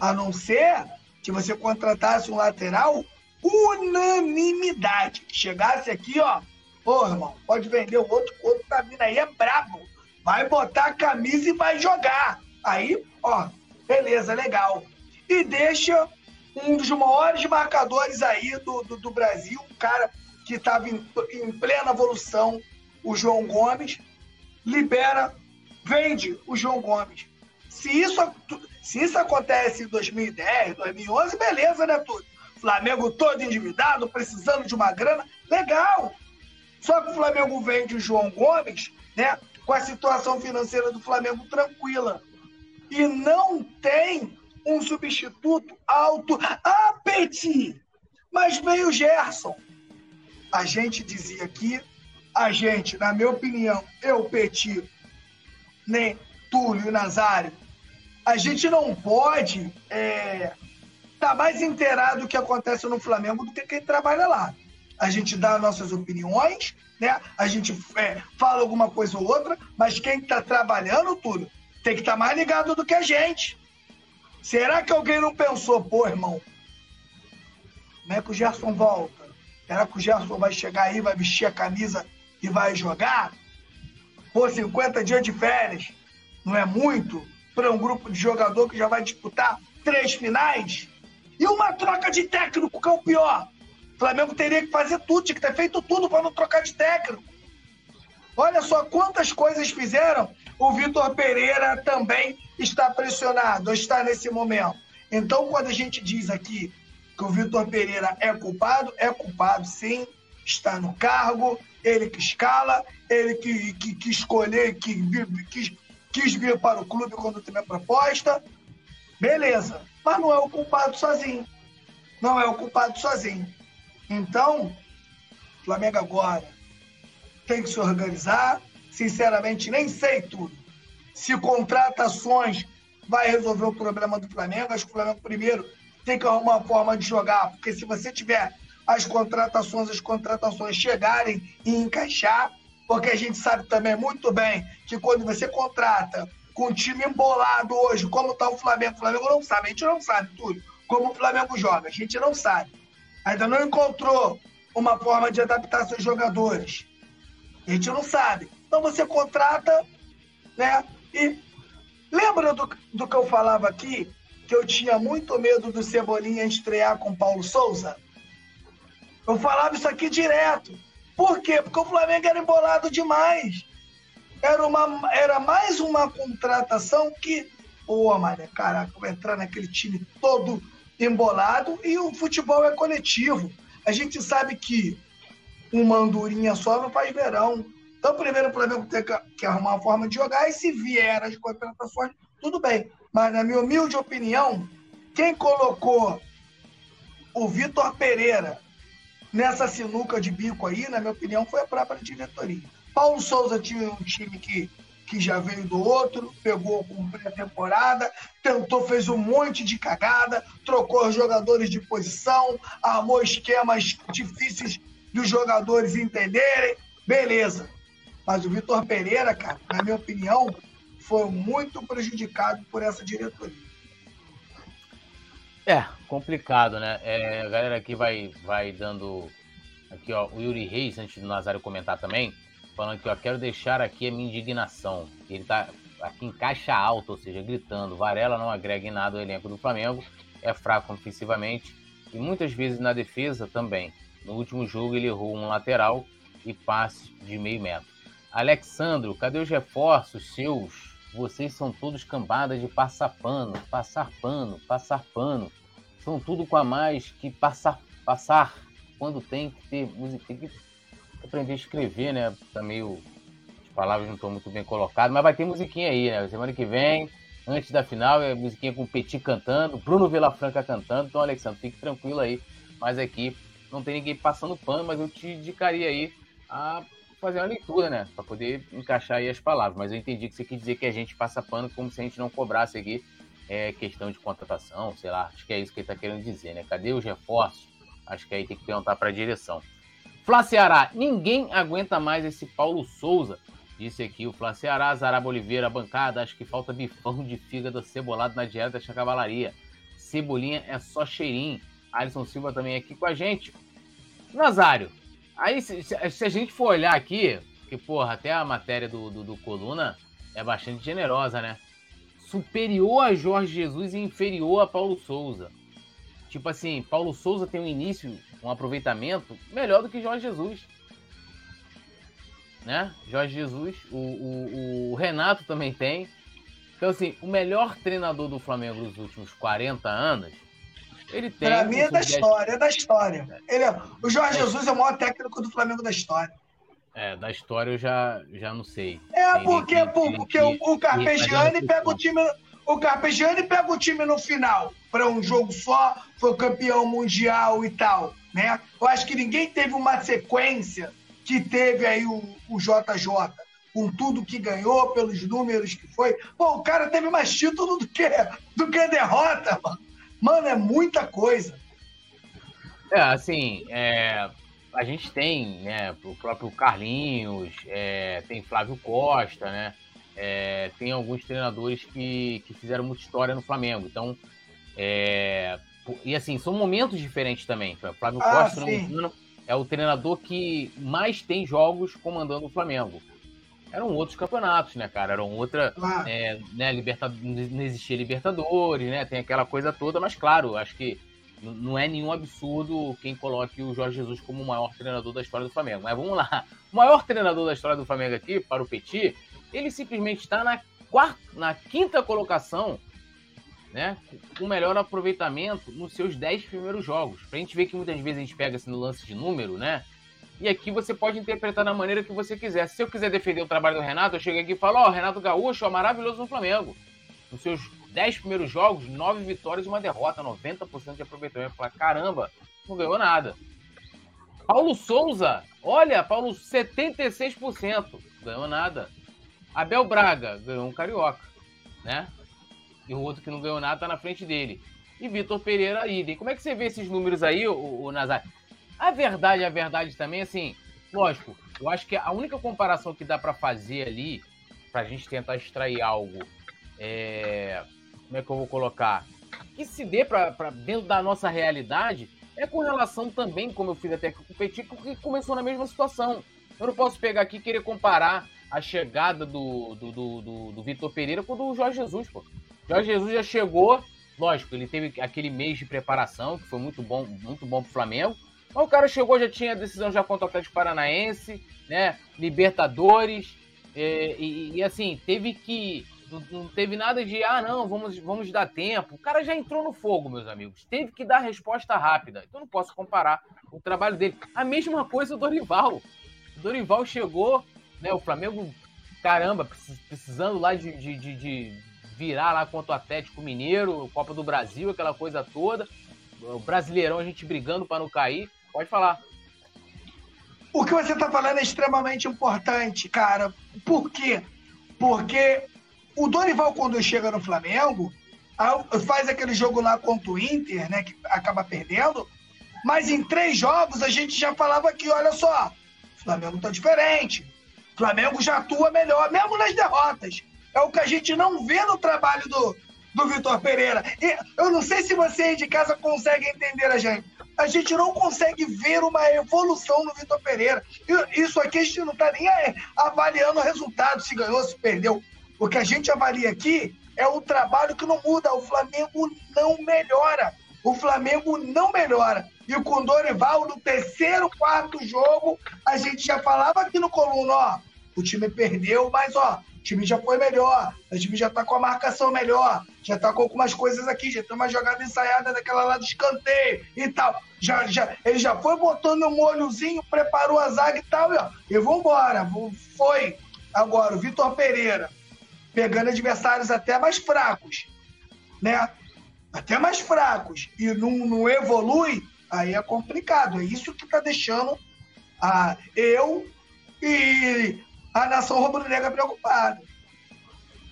A não ser que você contratasse um lateral unanimidade, chegasse aqui, ó, ô irmão, pode vender o outro, o outro tá vindo aí, é brabo. Vai botar a camisa e vai jogar. Aí, ó, beleza, legal. E deixa um dos maiores marcadores aí do, do, do Brasil, um cara que estava em, em, plena evolução, o João Gomes, libera, vende o João Gomes. Se isso, se isso acontece em 2010, 2011, beleza, né, tudo? Flamengo todo endividado, precisando de uma grana, legal. Só que o Flamengo vende o João Gomes, né, com a situação financeira do Flamengo tranquila. E não tem um substituto alto. Ah, Petit! Mas veio o Gerson. A gente dizia aqui, a gente, na minha opinião, eu, Petit, nem Túlio e Nazário, a gente não pode é, tá mais inteirado do que acontece no Flamengo do que quem trabalha lá. A gente dá nossas opiniões, né? a gente é, fala alguma coisa ou outra, mas quem está trabalhando, Túlio, tem que estar tá mais ligado do que a gente. Será que alguém não pensou, pô, irmão, como é que o Gerson volta? Será que o Gerson vai chegar aí, vai vestir a camisa e vai jogar? Pô, 50 dias de férias não é muito para um grupo de jogador que já vai disputar três finais? E uma troca de técnico, que é o pior. O Flamengo teria que fazer tudo, tinha que ter feito tudo para não trocar de técnico. Olha só quantas coisas fizeram. O Vitor Pereira também está pressionado, está nesse momento. Então, quando a gente diz aqui que o Vitor Pereira é culpado, é culpado sim, está no cargo, ele que escala, ele que, que, que que, que quis vir para o clube quando teve a proposta, beleza. Mas não é o culpado sozinho. Não é o culpado sozinho. Então, Flamengo agora tem que se organizar. Sinceramente, nem sei tudo se contratações vai resolver o problema do Flamengo. Acho que o Flamengo primeiro tem que arrumar uma forma de jogar, porque se você tiver as contratações, as contratações chegarem e encaixar, porque a gente sabe também muito bem que quando você contrata com um time embolado hoje, como está o Flamengo. O Flamengo não sabe, a gente não sabe, tudo como o Flamengo joga, a gente não sabe. Ainda não encontrou uma forma de adaptar seus jogadores. A gente não sabe. Então você contrata, né? E lembra do, do que eu falava aqui? Que eu tinha muito medo do Cebolinha estrear com Paulo Souza? Eu falava isso aqui direto. Por quê? Porque o Flamengo era embolado demais. Era, uma, era mais uma contratação que, pô, mané, caraca, vou entrar naquele time todo embolado e o futebol é coletivo. A gente sabe que uma andorinha só não faz verão. Então, primeiro o Flamengo tem que arrumar uma forma de jogar e se vier as contratações, tudo bem. Mas, na minha humilde opinião, quem colocou o Vitor Pereira nessa sinuca de bico aí, na minha opinião, foi a própria diretoria. Paulo Souza tinha um time que, que já veio do outro, pegou com pré-temporada, tentou, fez um monte de cagada, trocou jogadores de posição, armou esquemas difíceis dos jogadores entenderem, beleza. Mas o Vitor Pereira, cara, na minha opinião, foi muito prejudicado por essa diretoria. É, complicado, né? É, a galera aqui vai, vai dando. Aqui, ó, o Yuri Reis, antes do Nazário comentar também, falando que, ó, quero deixar aqui a minha indignação. Ele tá aqui em caixa alta, ou seja, gritando. Varela não agrega em nada o elenco do Flamengo, é fraco ofensivamente e muitas vezes na defesa também. No último jogo ele errou um lateral e passe de meio metro. Alexandro, cadê os reforços seus? Vocês são todos cambadas de passar pano, passar pano, passar pano. São tudo com a mais que passar, passar quando tem que ter música, tem que aprender a escrever, né? Tá meio as palavras não estão muito bem colocadas, mas vai ter musiquinha aí, né? Semana que vem, antes da final, é musiquinha com o Petit cantando, Bruno Vilafranca cantando. Então, Alexandre, fique tranquilo aí. Mas aqui não tem ninguém passando pano, mas eu te indicaria aí a fazer uma leitura, né? Para poder encaixar aí as palavras. Mas eu entendi que você quis dizer que a gente passa pano como se a gente não cobrasse aqui é, questão de contratação, sei lá. Acho que é isso que ele está querendo dizer, né? Cadê os reforços? Acho que aí tem que perguntar para a direção. Flá Ceará, ninguém aguenta mais esse Paulo Souza. Disse aqui o Flá Ceará, Zaraba Oliveira, bancada. Acho que falta bifão de fígado cebolado na dieta da cavalaria. Cebolinha é só cheirinho. Alisson Silva também aqui com a gente. Nazário, Aí, se, se, a gente for olhar aqui, que, porra, até a matéria do, do, do, Coluna é bastante generosa, né? Superior a Jorge Jesus e inferior a Paulo Souza. Tipo assim, Paulo Souza tem um início, um aproveitamento melhor do que Jorge Jesus. Né? Jorge Jesus, o, o, o Renato também tem. Então, assim, o melhor treinador do Flamengo nos últimos 40 anos ele tem. Pra mim é da história, é da história. Ele é... O Jorge é. Jesus é o maior técnico do Flamengo da história. É, da história eu já, já não sei. É, porque, porque ele, o, o Carpegiani pega o time. O Carpegiani pega o time no final para um jogo só, foi campeão mundial e tal, né? Eu acho que ninguém teve uma sequência que teve aí o, o JJ, com tudo que ganhou, pelos números que foi. Pô, o cara teve mais título do que, do que derrota, mano. Mano, é muita coisa. É, assim, é, a gente tem, né, o próprio Carlinhos, é, tem Flávio Costa, né? É, tem alguns treinadores que, que fizeram muita história no Flamengo. Então, é, e assim, são momentos diferentes também. O Flávio ah, Costa, engano, é o treinador que mais tem jogos comandando o Flamengo eram outros campeonatos, né, cara? Eram outra. Ah. É, né, Libertad... Não existia Libertadores, né? Tem aquela coisa toda, mas claro, acho que não é nenhum absurdo quem coloque o Jorge Jesus como o maior treinador da história do Flamengo. Mas vamos lá. O maior treinador da história do Flamengo aqui, para o Petit, ele simplesmente está na, quarta, na quinta colocação, né? Melhor aproveitamento nos seus dez primeiros jogos. Pra gente ver que muitas vezes a gente pega assim no lance de número, né? E aqui você pode interpretar da maneira que você quiser. Se eu quiser defender o trabalho do Renato, eu chego aqui e falo: Ó, oh, Renato Gaúcho, ó, maravilhoso no Flamengo. Nos seus 10 primeiros jogos, 9 vitórias e uma derrota, 90% de aproveitamento. Fala, caramba, não ganhou nada. Paulo Souza, olha, Paulo, 76%, ganhou nada. Abel Braga ganhou um carioca, né? E o outro que não ganhou nada tá na frente dele. E Vitor Pereira, idem. Como é que você vê esses números aí, o, o Nazar? A verdade, a verdade também, assim, lógico, eu acho que a única comparação que dá para fazer ali, pra gente tentar extrair algo é, como é que eu vou colocar? Que se dê para dentro da nossa realidade é com relação também, como eu fiz até com o Petit, que começou na mesma situação. Eu não posso pegar aqui e querer comparar a chegada do, do, do, do, do Vitor Pereira com o do Jorge Jesus, pô. Jorge Jesus já chegou, lógico, ele teve aquele mês de preparação, que foi muito bom, muito bom pro Flamengo. Mas o cara chegou, já tinha decisão já contra o Atlético Paranaense, né? Libertadores. E, e, e assim, teve que. Não, teve nada de, ah, não, vamos, vamos dar tempo. O cara já entrou no fogo, meus amigos. Teve que dar resposta rápida. Então não posso comparar o trabalho dele. A mesma coisa o Dorival. O Dorival chegou, né? O Flamengo, caramba, precisando lá de, de, de, de virar lá contra o Atlético Mineiro, Copa do Brasil, aquela coisa toda. O Brasileirão, a gente brigando para não cair. Pode falar. O que você está falando é extremamente importante, cara. Por quê? Porque o Dorival, quando chega no Flamengo, faz aquele jogo lá contra o Inter, né? Que acaba perdendo. Mas em três jogos a gente já falava que, olha só, o Flamengo tá diferente. O Flamengo já atua melhor, mesmo nas derrotas. É o que a gente não vê no trabalho do, do Vitor Pereira. E eu não sei se você aí de casa consegue entender a gente. A gente não consegue ver uma evolução no Vitor Pereira. Isso aqui a gente não está nem avaliando o resultado, se ganhou, se perdeu. O que a gente avalia aqui é o trabalho que não muda. O Flamengo não melhora. O Flamengo não melhora. E com o Dorival, no terceiro, quarto jogo, a gente já falava aqui no Coluna, ó, o time perdeu, mas ó, o time já foi melhor, o time já tá com a marcação melhor, já tá com algumas coisas aqui, já tem uma jogada ensaiada daquela lá do escanteio e tal. Já, já, ele já foi botando um molhozinho, preparou a zaga e tal, e, ó, e vambora. Foi. Agora, o Vitor Pereira, pegando adversários até mais fracos, né? Até mais fracos, e não, não evolui, aí é complicado. É isso que tá deixando a, eu e a nação rubro-negra preocupada.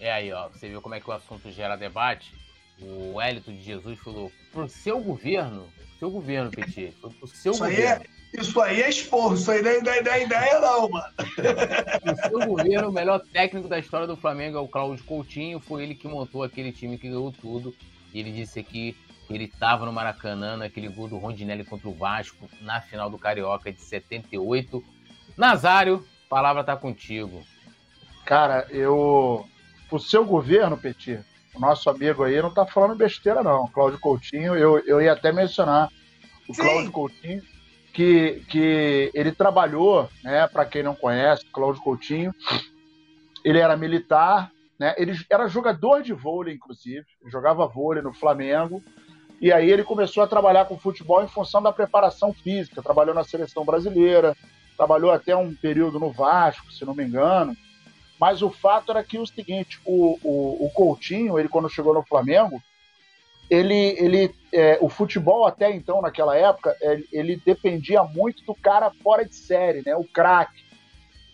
É aí, ó. Você viu como é que o assunto gera debate? O Hélito de Jesus falou: pro seu governo, seu governo, Petit, pro seu isso governo. Aí é, isso aí é esforço, isso aí não é, não é ideia, não, mano. O seu governo, o melhor técnico da história do Flamengo é o Cláudio Coutinho, foi ele que montou aquele time que ganhou tudo. E ele disse aqui que ele estava no Maracanã, naquele gol do Rondinelli contra o Vasco, na final do Carioca de 78. Nazário, palavra tá contigo. Cara, eu. O seu governo, Petit, o nosso amigo aí, não tá falando besteira, não. Cláudio Coutinho, eu, eu ia até mencionar o Sim. Cláudio Coutinho, que, que ele trabalhou, né, para quem não conhece, Cláudio Coutinho, ele era militar, né, ele era jogador de vôlei, inclusive, jogava vôlei no Flamengo, e aí ele começou a trabalhar com futebol em função da preparação física, trabalhou na seleção brasileira, trabalhou até um período no Vasco, se não me engano. Mas o fato era que o seguinte, o, o, o Coutinho, ele quando chegou no Flamengo, ele, ele é, o futebol até então, naquela época, ele, é, ele dependia muito do cara fora de série, né, o craque.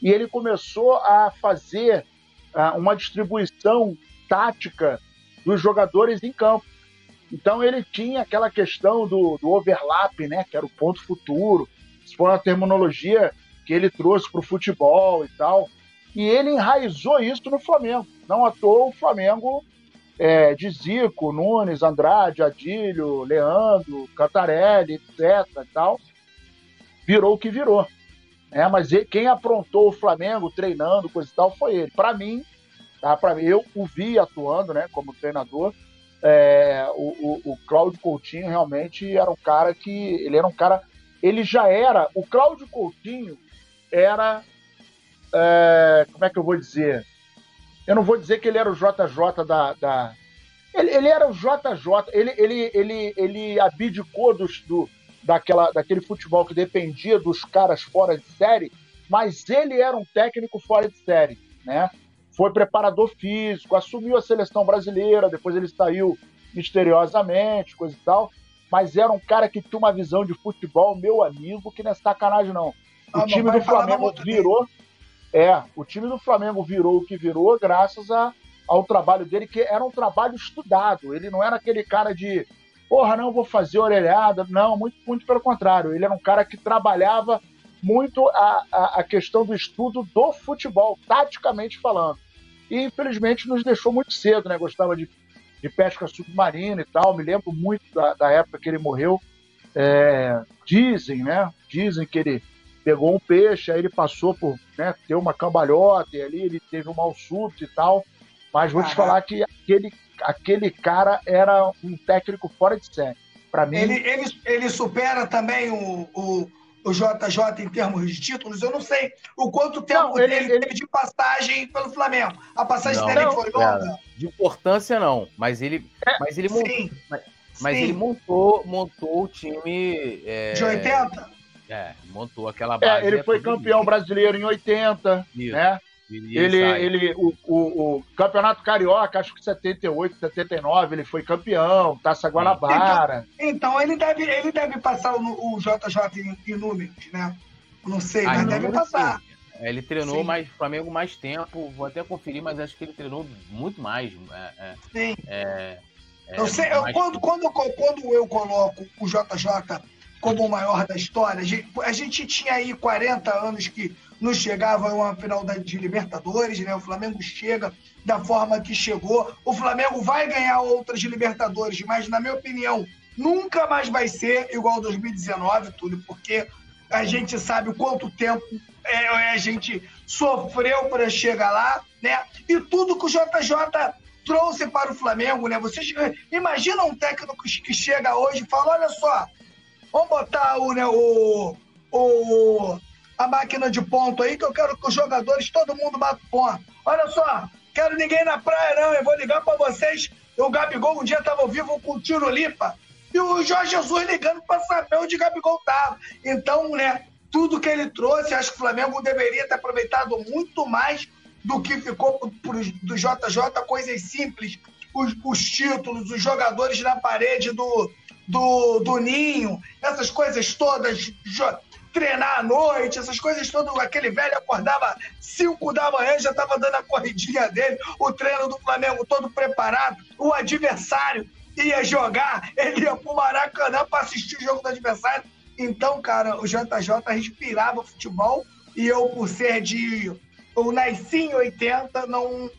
E ele começou a fazer uh, uma distribuição tática dos jogadores em campo. Então ele tinha aquela questão do, do overlap, né, que era o ponto futuro, isso foi uma terminologia que ele trouxe para o futebol e tal. E ele enraizou isso no Flamengo. Não à toa o Flamengo é, de Zico, Nunes, Andrade, Adílio, Leandro, Cantarelli, etc. E tal, virou o que virou. É, mas ele, quem aprontou o Flamengo treinando, coisa e tal, foi ele. Para mim, tá, para mim, eu o vi atuando né, como treinador. É, o, o, o Cláudio Coutinho realmente era um cara que. Ele era um cara ele já era. O Cláudio Coutinho era. É, como é que eu vou dizer? Eu não vou dizer que ele era o JJ da. da ele, ele era o JJ, ele, ele, ele, ele abdicou dos, do, daquela, daquele futebol que dependia dos caras fora de série, mas ele era um técnico fora de série, né? Foi preparador físico, assumiu a seleção brasileira, depois ele saiu misteriosamente, coisa e tal mas era um cara que tinha uma visão de futebol, meu amigo, que não é sacanagem, não. O ah, time do Flamengo virou. É, o time do Flamengo virou o que virou graças a, ao trabalho dele, que era um trabalho estudado. Ele não era aquele cara de, porra, não vou fazer orelhada. Não, muito, muito pelo contrário. Ele era um cara que trabalhava muito a, a, a questão do estudo do futebol, taticamente falando. e infelizmente nos deixou muito cedo, né? Gostava de, de pesca submarina e tal. Me lembro muito da, da época que ele morreu. É, dizem, né? Dizem que ele pegou um peixe, aí ele passou por né, ter uma cambalhota e ali ele teve um mal súbito e tal. Mas vou te falar que aquele, aquele cara era um técnico fora de série. Para mim. Ele, ele, ele supera também o, o, o JJ em termos de títulos, eu não sei o quanto tempo não, ele, ele, teve de passagem pelo Flamengo. A passagem não, dele não, foi longa. De importância, não. Mas ele, é, mas ele, montou, mas, mas ele montou, montou o time. É, de 80? É, montou aquela base. É, ele foi campeão brasileiro em 80, Isso. né? Ele, ele o, o, o, Campeonato Carioca, acho que 78, 79, ele foi campeão, Taça Guanabara. Então, então ele, deve, ele deve passar o, o JJ em, em, números, né? Não sei, mas não, deve passar. Sim. É, ele treinou Sim. mais Flamengo mais tempo, vou até conferir, mas acho que ele treinou muito mais. É, é, Sim. É, é eu sei, eu, quando, quando, quando eu coloco o JJ como o maior da história, a gente tinha aí 40 anos que não chegava a uma final de Libertadores, né? O Flamengo chega da forma que chegou. O Flamengo vai ganhar outras Libertadores, mas, na minha opinião, nunca mais vai ser igual 2019, Túlio, porque a gente sabe o quanto tempo é, a gente sofreu para chegar lá, né? E tudo que o JJ trouxe para o Flamengo, né? Vocês imaginam um técnico que chega hoje e fala: olha só, vamos botar o, né, o, o a máquina de ponto aí, que eu quero que os jogadores, todo mundo bata ponto. Olha só, quero ninguém na praia, não. Eu vou ligar para vocês. O Gabigol um dia estava vivo com o Tiro Lipa. E o Jorge Jesus ligando para saber onde o Gabigol estava. Então, né, tudo que ele trouxe, acho que o Flamengo deveria ter aproveitado muito mais do que ficou pro, do JJ, coisas simples. Os, os títulos, os jogadores na parede do, do, do Ninho, essas coisas todas treinar à noite, essas coisas todas. Aquele velho acordava 5 da manhã, já estava dando a corridinha dele, o treino do Flamengo todo preparado, o adversário ia jogar, ele ia pro Maracanã para assistir o jogo do adversário. Então, cara, o JJ respirava futebol e eu, por ser de. Eu nasci em 80, não.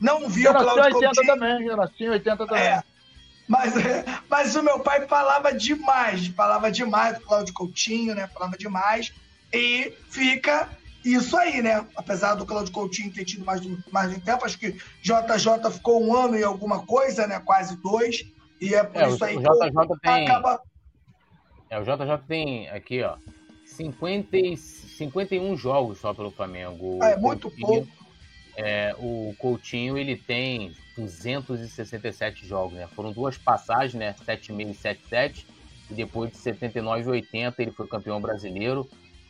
Não vi o Claudio 80 também, eu nasci em 80 também. É, mas, mas o meu pai falava demais, falava demais do Cláudio Coutinho, né? Falava demais. E fica isso aí, né? Apesar do Cláudio Coutinho ter tido mais, mais de tempo, acho que JJ ficou um ano e alguma coisa, né? Quase dois. E é por é, isso aí o JJ tem... acaba. É, o JJ tem aqui, ó, 50, 51 jogos só pelo Flamengo. Ah, é muito pouco. É, o Coutinho ele tem 267 jogos, né? Foram duas passagens, né? 7,5 e 7,7. E depois de 79 e 80 ele foi campeão brasileiro.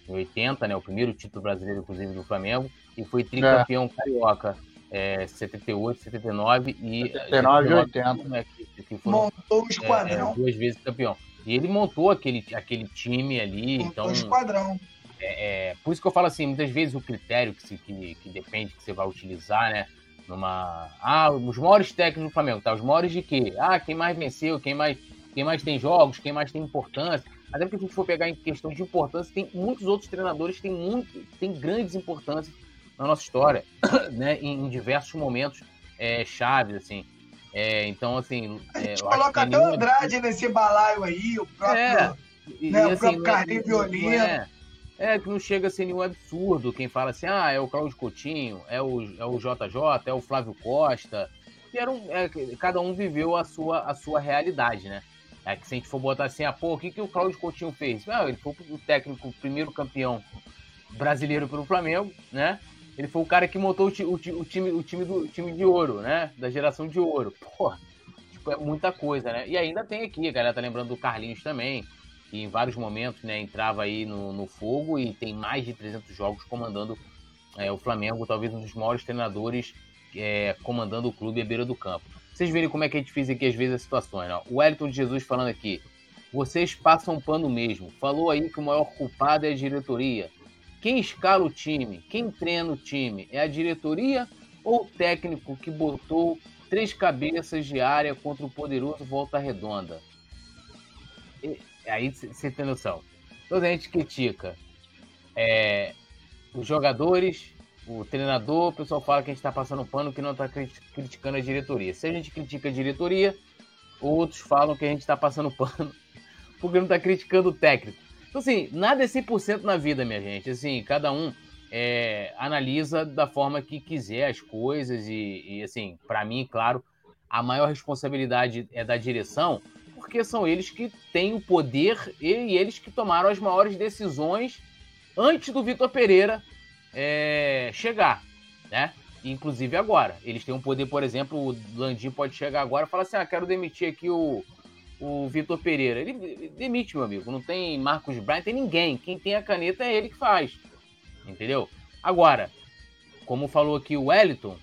Em 80, né? O primeiro título brasileiro, inclusive, do Flamengo. E foi tricampeão é. carioca. É, 78, 79 e 79 e 80. Né, que, que foram, montou o é, esquadrão. É, duas vezes campeão. E ele montou aquele, aquele time ali. Montou então, o esquadrão. É, é, por isso que eu falo assim, muitas vezes o critério que, se, que, que depende que você vai utilizar, né? numa. Ah, os maiores técnicos do Flamengo, tá? Os maiores de quê? Ah, quem mais venceu, quem mais, quem mais tem jogos, quem mais tem importância. Até porque se a gente for pegar em questão de importância, tem muitos outros treinadores que têm, muito, têm grandes importâncias na nossa história, né? Em, em diversos momentos é, chaves, assim. É, então, assim. A gente é, coloca até o Andrade nesse balaio aí, o próprio. É, né, e, assim, o próprio Carlinhos Violino. É, é, que não chega a ser nenhum absurdo quem fala assim, ah, é o Cláudio Coutinho, é o, é o JJ, é o Flávio Costa. E era um, é, cada um viveu a sua, a sua realidade, né? É que se a gente for botar assim, ah, pô, o que, que o Cláudio Coutinho fez? Ah, ele foi o técnico, o primeiro campeão brasileiro pelo Flamengo, né? Ele foi o cara que montou o, o, o, time, o time, do, time de ouro, né? Da geração de ouro. Pô, tipo, é muita coisa, né? E ainda tem aqui, a galera tá lembrando do Carlinhos também que em vários momentos né, entrava aí no, no fogo e tem mais de 300 jogos comandando é, o Flamengo, talvez um dos maiores treinadores é, comandando o clube à beira do campo. Vocês verem como é que é difícil aqui às vezes as situações. Ó. O Wellington de Jesus falando aqui, vocês passam pano mesmo. Falou aí que o maior culpado é a diretoria. Quem escala o time, quem treina o time, é a diretoria ou o técnico que botou três cabeças de área contra o poderoso Volta Redonda? Aí você tem noção. Toda a gente critica é, os jogadores, o treinador, o pessoal fala que a gente está passando pano, que não está criticando a diretoria. Se a gente critica a diretoria, outros falam que a gente está passando pano porque não está criticando o técnico. Então, assim, nada é 100% na vida, minha gente. Assim, cada um é, analisa da forma que quiser as coisas e, e assim, para mim, claro, a maior responsabilidade é da direção, porque são eles que têm o poder e eles que tomaram as maiores decisões antes do Vitor Pereira é, chegar, né? Inclusive agora. Eles têm um poder, por exemplo, o Landim pode chegar agora e falar assim: ah, quero demitir aqui o, o Vitor Pereira. Ele, ele demite, meu amigo. Não tem Marcos Braz, tem ninguém. Quem tem a caneta é ele que faz. Entendeu? Agora, como falou aqui o Wellington,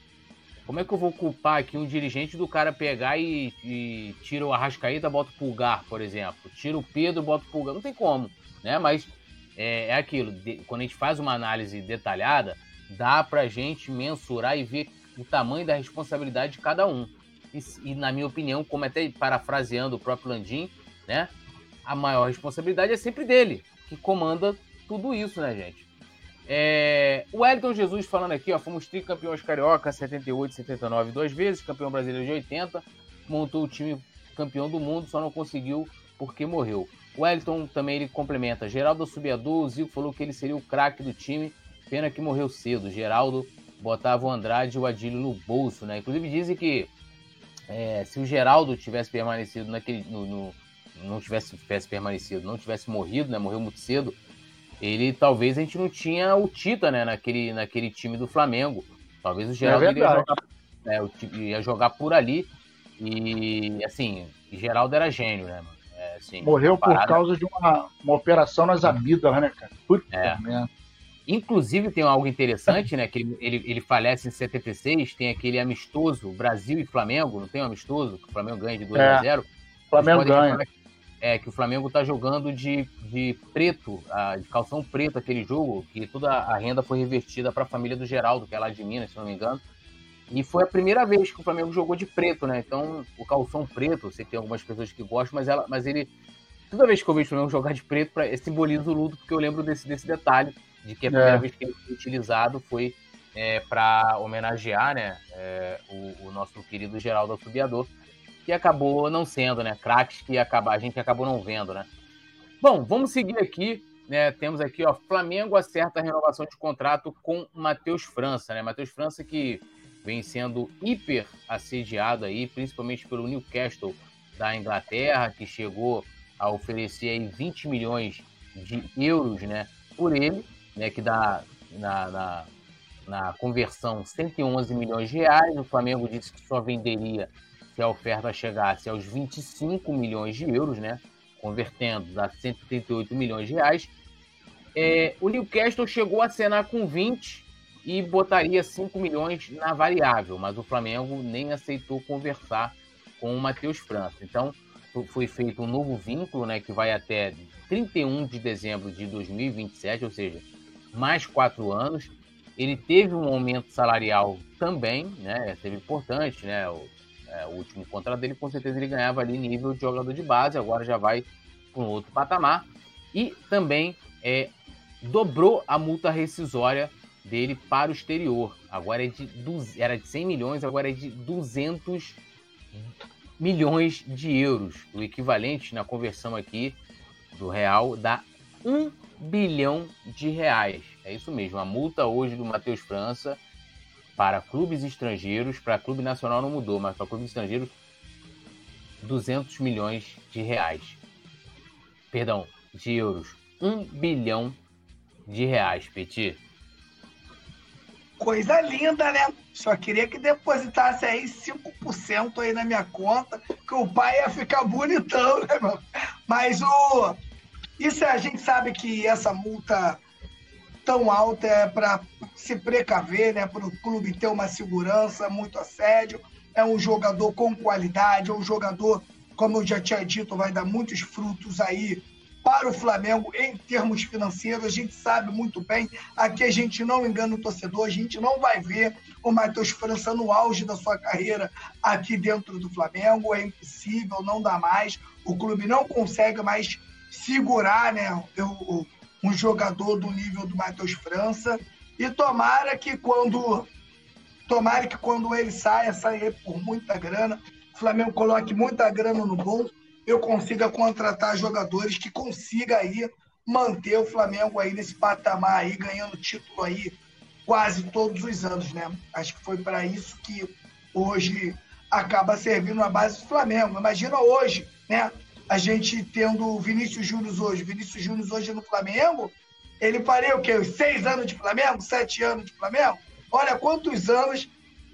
como é que eu vou culpar aqui um dirigente do cara pegar e, e tira o Arrascaíta, bota o Pulgar, por exemplo? Tira o Pedro, bota o Pulgar. Não tem como, né? Mas é, é aquilo. De, quando a gente faz uma análise detalhada, dá pra gente mensurar e ver o tamanho da responsabilidade de cada um. E, e na minha opinião, como até parafraseando o próprio Landim, né? A maior responsabilidade é sempre dele, que comanda tudo isso, né, gente? É, o Wellington Jesus falando aqui, ó, fomos tricampeões carioca, 78, 79 duas vezes, campeão brasileiro de 80, montou o time campeão do mundo, só não conseguiu porque morreu. O Wellington também ele complementa. Geraldo Subiador, o Zico falou que ele seria o craque do time, pena que morreu cedo. Geraldo botava o Andrade e o Adílio no bolso, né? Inclusive dizem que é, se o Geraldo tivesse permanecido naquele. No, no, não tivesse, tivesse permanecido, não tivesse morrido, né? Morreu muito cedo ele talvez a gente não tinha o Tita, né, naquele, naquele time do Flamengo. Talvez o Geraldo é ia, jogar, né, ia jogar por ali. E assim, Geraldo era gênio, né, mano? É, assim, Morreu por causa de uma, uma operação nas amígdalas, né, cara? Puta é. merda. Inclusive tem algo interessante, né? Que ele, ele, ele, falece em 76, tem aquele amistoso Brasil e Flamengo, não tem um amistoso, que o Flamengo ganha de 2 é. a 0 Flamengo ganha é que o Flamengo tá jogando de, de preto, de calção preto aquele jogo, que toda a renda foi revertida para a família do Geraldo, que é lá de Minas, se não me engano. E foi a primeira vez que o Flamengo jogou de preto, né? Então, o calção preto, sei que tem algumas pessoas que gostam, mas, ela, mas ele. Toda vez que eu vejo o Flamengo jogar de preto, pra, simboliza o luto, porque eu lembro desse, desse detalhe, de que a primeira é. vez que ele foi utilizado foi é, para homenagear né, é, o, o, nosso querido Geraldo Assobiador que acabou não sendo, né? Craques que acaba, a gente acabou não vendo, né? Bom, vamos seguir aqui. Né? Temos aqui, ó, Flamengo acerta a renovação de contrato com Matheus França, né? Matheus França que vem sendo hiper assediado aí, principalmente pelo Newcastle da Inglaterra, que chegou a oferecer aí 20 milhões de euros, né, por ele, né, que dá na, na, na conversão 111 milhões de reais. O Flamengo disse que só venderia se a oferta chegasse aos 25 milhões de euros, né? Convertendo a 138 milhões de reais. É, o Newcastle chegou a acenar com 20 e botaria 5 milhões na variável, mas o Flamengo nem aceitou conversar com o Matheus França. Então, foi feito um novo vínculo, né, que vai até 31 de dezembro de 2027, ou seja, mais quatro anos. Ele teve um aumento salarial também, né, teve importante, né, o, é, o último contrato dele, com certeza ele ganhava ali nível de jogador de base, agora já vai para um outro patamar. E também é, dobrou a multa rescisória dele para o exterior. Agora é de era de 100 milhões, agora é de 200 milhões de euros. O equivalente na conversão aqui do real dá 1 bilhão de reais. É isso mesmo. A multa hoje do Matheus França para clubes estrangeiros, para clube nacional não mudou, mas para clubes estrangeiros, 200 milhões de reais. Perdão, de euros. 1 bilhão de reais, Petit. Coisa linda, né? Só queria que depositasse aí 5% aí na minha conta, que o pai ia ficar bonitão, né, mano? Mas o. Isso a gente sabe que essa multa tão alta é para se precaver, né, para o clube ter uma segurança, muito assédio. É um jogador com qualidade, é um jogador, como eu já tinha dito, vai dar muitos frutos aí para o Flamengo em termos financeiros. A gente sabe muito bem, aqui a gente não engana o torcedor, a gente não vai ver o Matheus França no auge da sua carreira aqui dentro do Flamengo. É impossível, não dá mais. O clube não consegue mais segurar né, o, um jogador do nível do Matheus França. E tomara que quando tomara que quando ele saia, saia por muita grana, o Flamengo coloque muita grana no bolso, eu consiga contratar jogadores que consiga aí manter o Flamengo aí nesse patamar aí, ganhando título aí quase todos os anos, né? Acho que foi para isso que hoje acaba servindo a base do Flamengo. Imagina hoje, né? A gente tendo o Vinícius Júnior hoje, Vinícius Júnior hoje no Flamengo, ele faria o quê? Os seis anos de Flamengo? Sete anos de Flamengo? Olha quantos anos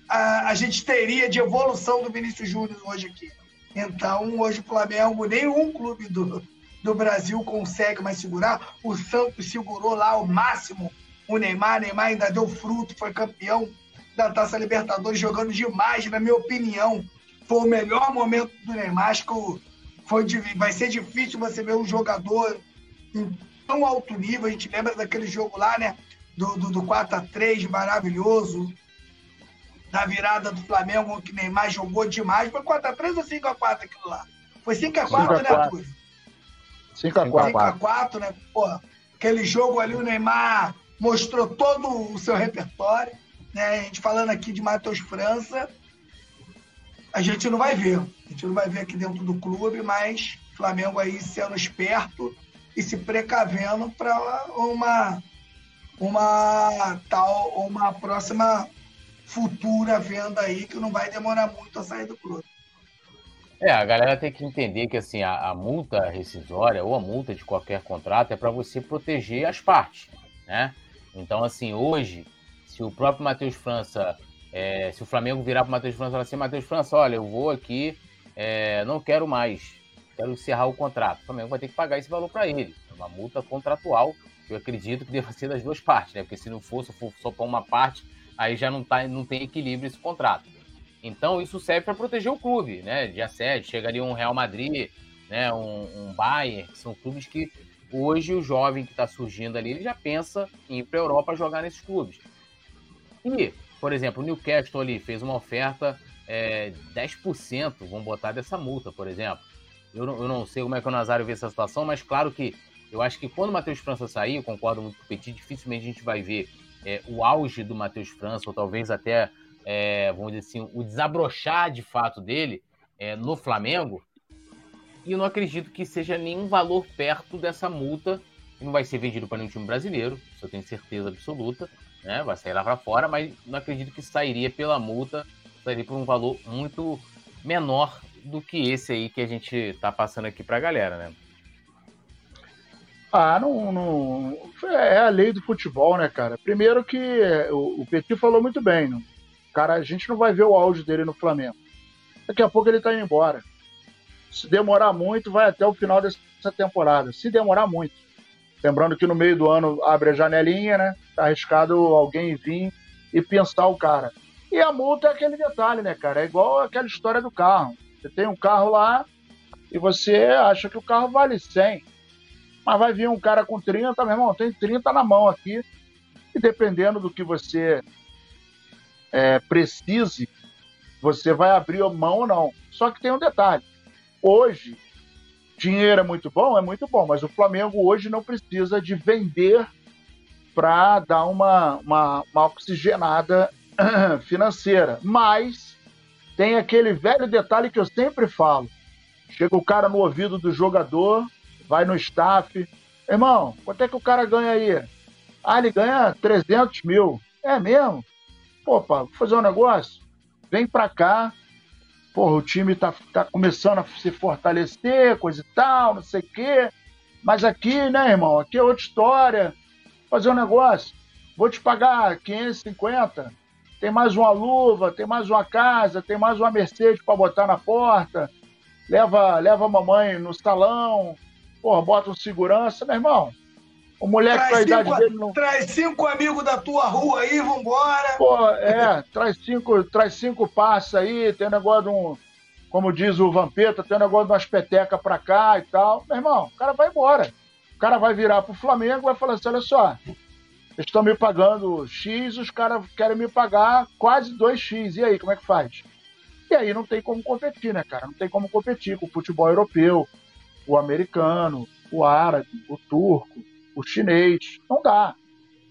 a, a gente teria de evolução do Vinícius Júnior hoje aqui. Então, hoje o Flamengo, nenhum clube do, do Brasil consegue mais segurar. O Santos segurou lá o máximo o Neymar. Neymar ainda deu fruto, foi campeão da Taça Libertadores, jogando demais, na minha opinião. Foi o melhor momento do Neymar. Acho que foi, vai ser difícil você ver um jogador em tão alto nível. A gente lembra daquele jogo lá, né? Do, do, do 4x3 maravilhoso, da virada do Flamengo, que Neymar jogou demais. Foi 4x3 ou 5x4 aquilo lá? Foi 5x4, né, Arthur? 5x4. 5x4, né? Pô, aquele jogo ali, o Neymar mostrou todo o seu repertório. Né? A gente falando aqui de Matheus França, a gente não vai ver. A gente não vai ver aqui dentro do clube, mas Flamengo aí sendo esperto e se precavendo para uma uma tal uma próxima futura venda aí que não vai demorar muito a sair do clube. É, a galera tem que entender que assim a, a multa rescisória ou a multa de qualquer contrato é para você proteger as partes, né? Então assim hoje, se o próprio Matheus França, é, se o Flamengo virar para Matheus França e falar assim, Matheus França, olha, eu vou aqui, é, não quero mais, quero encerrar o contrato. O Flamengo vai ter que pagar esse valor para ele, é uma multa contratual que eu acredito que deva ser das duas partes, né? Porque se não for, se for só para uma parte, aí já não, tá, não tem equilíbrio esse contrato. Então isso serve para proteger o clube, né? De assédio, chegaria um Real Madrid, né? Um, um Bayern, que são clubes que hoje o jovem que está surgindo ali, ele já pensa em ir para a Europa jogar nesses clubes. E, por exemplo, o Newcastle ali fez uma oferta é, 10%, vamos botar dessa multa, por exemplo. Eu não, eu não sei como é que o Nazário vê essa situação, mas claro que eu acho que quando o Matheus França sair, eu concordo muito com o Petit, dificilmente a gente vai ver é, o auge do Matheus França, ou talvez até, é, vamos dizer assim, o desabrochar de fato dele é, no Flamengo. E eu não acredito que seja nenhum valor perto dessa multa. Não vai ser vendido para nenhum time brasileiro, isso eu tenho certeza absoluta. Né? Vai sair lá para fora, mas não acredito que sairia pela multa, sairia por um valor muito menor do que esse aí que a gente está passando aqui para a galera, né? Ah, não, não. É a lei do futebol, né, cara? Primeiro que o, o Petit falou muito bem. Não? Cara, a gente não vai ver o auge dele no Flamengo. Daqui a pouco ele tá indo embora. Se demorar muito, vai até o final dessa temporada. Se demorar muito. Lembrando que no meio do ano abre a janelinha, né? Tá arriscado alguém vir e pensar o cara. E a multa é aquele detalhe, né, cara? É igual aquela história do carro. Você tem um carro lá e você acha que o carro vale 100 mas vai vir um cara com 30, meu irmão, tem 30 na mão aqui. E dependendo do que você é, precise, você vai abrir a mão ou não. Só que tem um detalhe. Hoje, dinheiro é muito bom, é muito bom, mas o Flamengo hoje não precisa de vender para dar uma, uma, uma oxigenada financeira. Mas tem aquele velho detalhe que eu sempre falo. Chega o cara no ouvido do jogador, vai no staff. Irmão, quanto é que o cara ganha aí? Ah, ele ganha 300 mil. É mesmo? Pô, pá, vou fazer um negócio? Vem pra cá. Porra, o time tá, tá começando a se fortalecer, coisa e tal, não sei o quê. Mas aqui, né, irmão? Aqui é outra história. Vou fazer um negócio. Vou te pagar 550. Tem mais uma luva, tem mais uma casa, tem mais uma Mercedes para botar na porta. Leva, leva a mamãe no salão, Porra, bota um segurança, meu irmão. O moleque traz com a idade dele não. Traz cinco amigos da tua rua aí, vambora. Pô, é, traz cinco, traz cinco passos aí, tem um negócio de um. Como diz o Vampeta, tem um negócio de umas petecas pra cá e tal. Meu irmão, o cara vai embora. O cara vai virar pro Flamengo e vai falar assim: olha só, estão me pagando X, os caras querem me pagar quase 2X. E aí, como é que faz? E aí não tem como competir, né, cara? Não tem como competir com o futebol europeu, o americano, o árabe, o turco, o chinês. Não dá.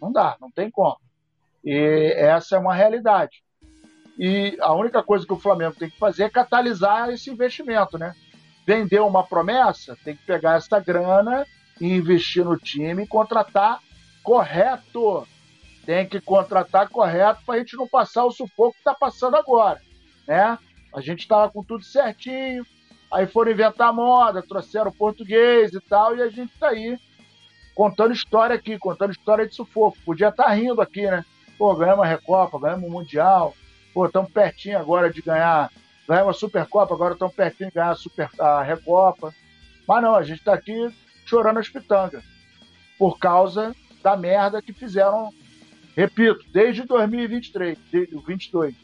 Não dá, não tem como. E essa é uma realidade. E a única coisa que o Flamengo tem que fazer é catalisar esse investimento, né? Vender uma promessa, tem que pegar essa grana e investir no time e contratar correto. Tem que contratar correto para a gente não passar o sufoco que está passando agora, né? A gente estava com tudo certinho, aí foram inventar moda, trouxeram português e tal, e a gente está aí contando história aqui, contando história de sufoco. Podia estar tá rindo aqui, né? Pô, ganhamos a Recopa, ganhamos o Mundial, pô, estamos pertinho agora de ganhar, ganhamos a Supercopa, agora estamos pertinho de ganhar a, Super, a Recopa. Mas não, a gente está aqui chorando as pitangas, por causa da merda que fizeram, repito, desde 2023, desde 2022.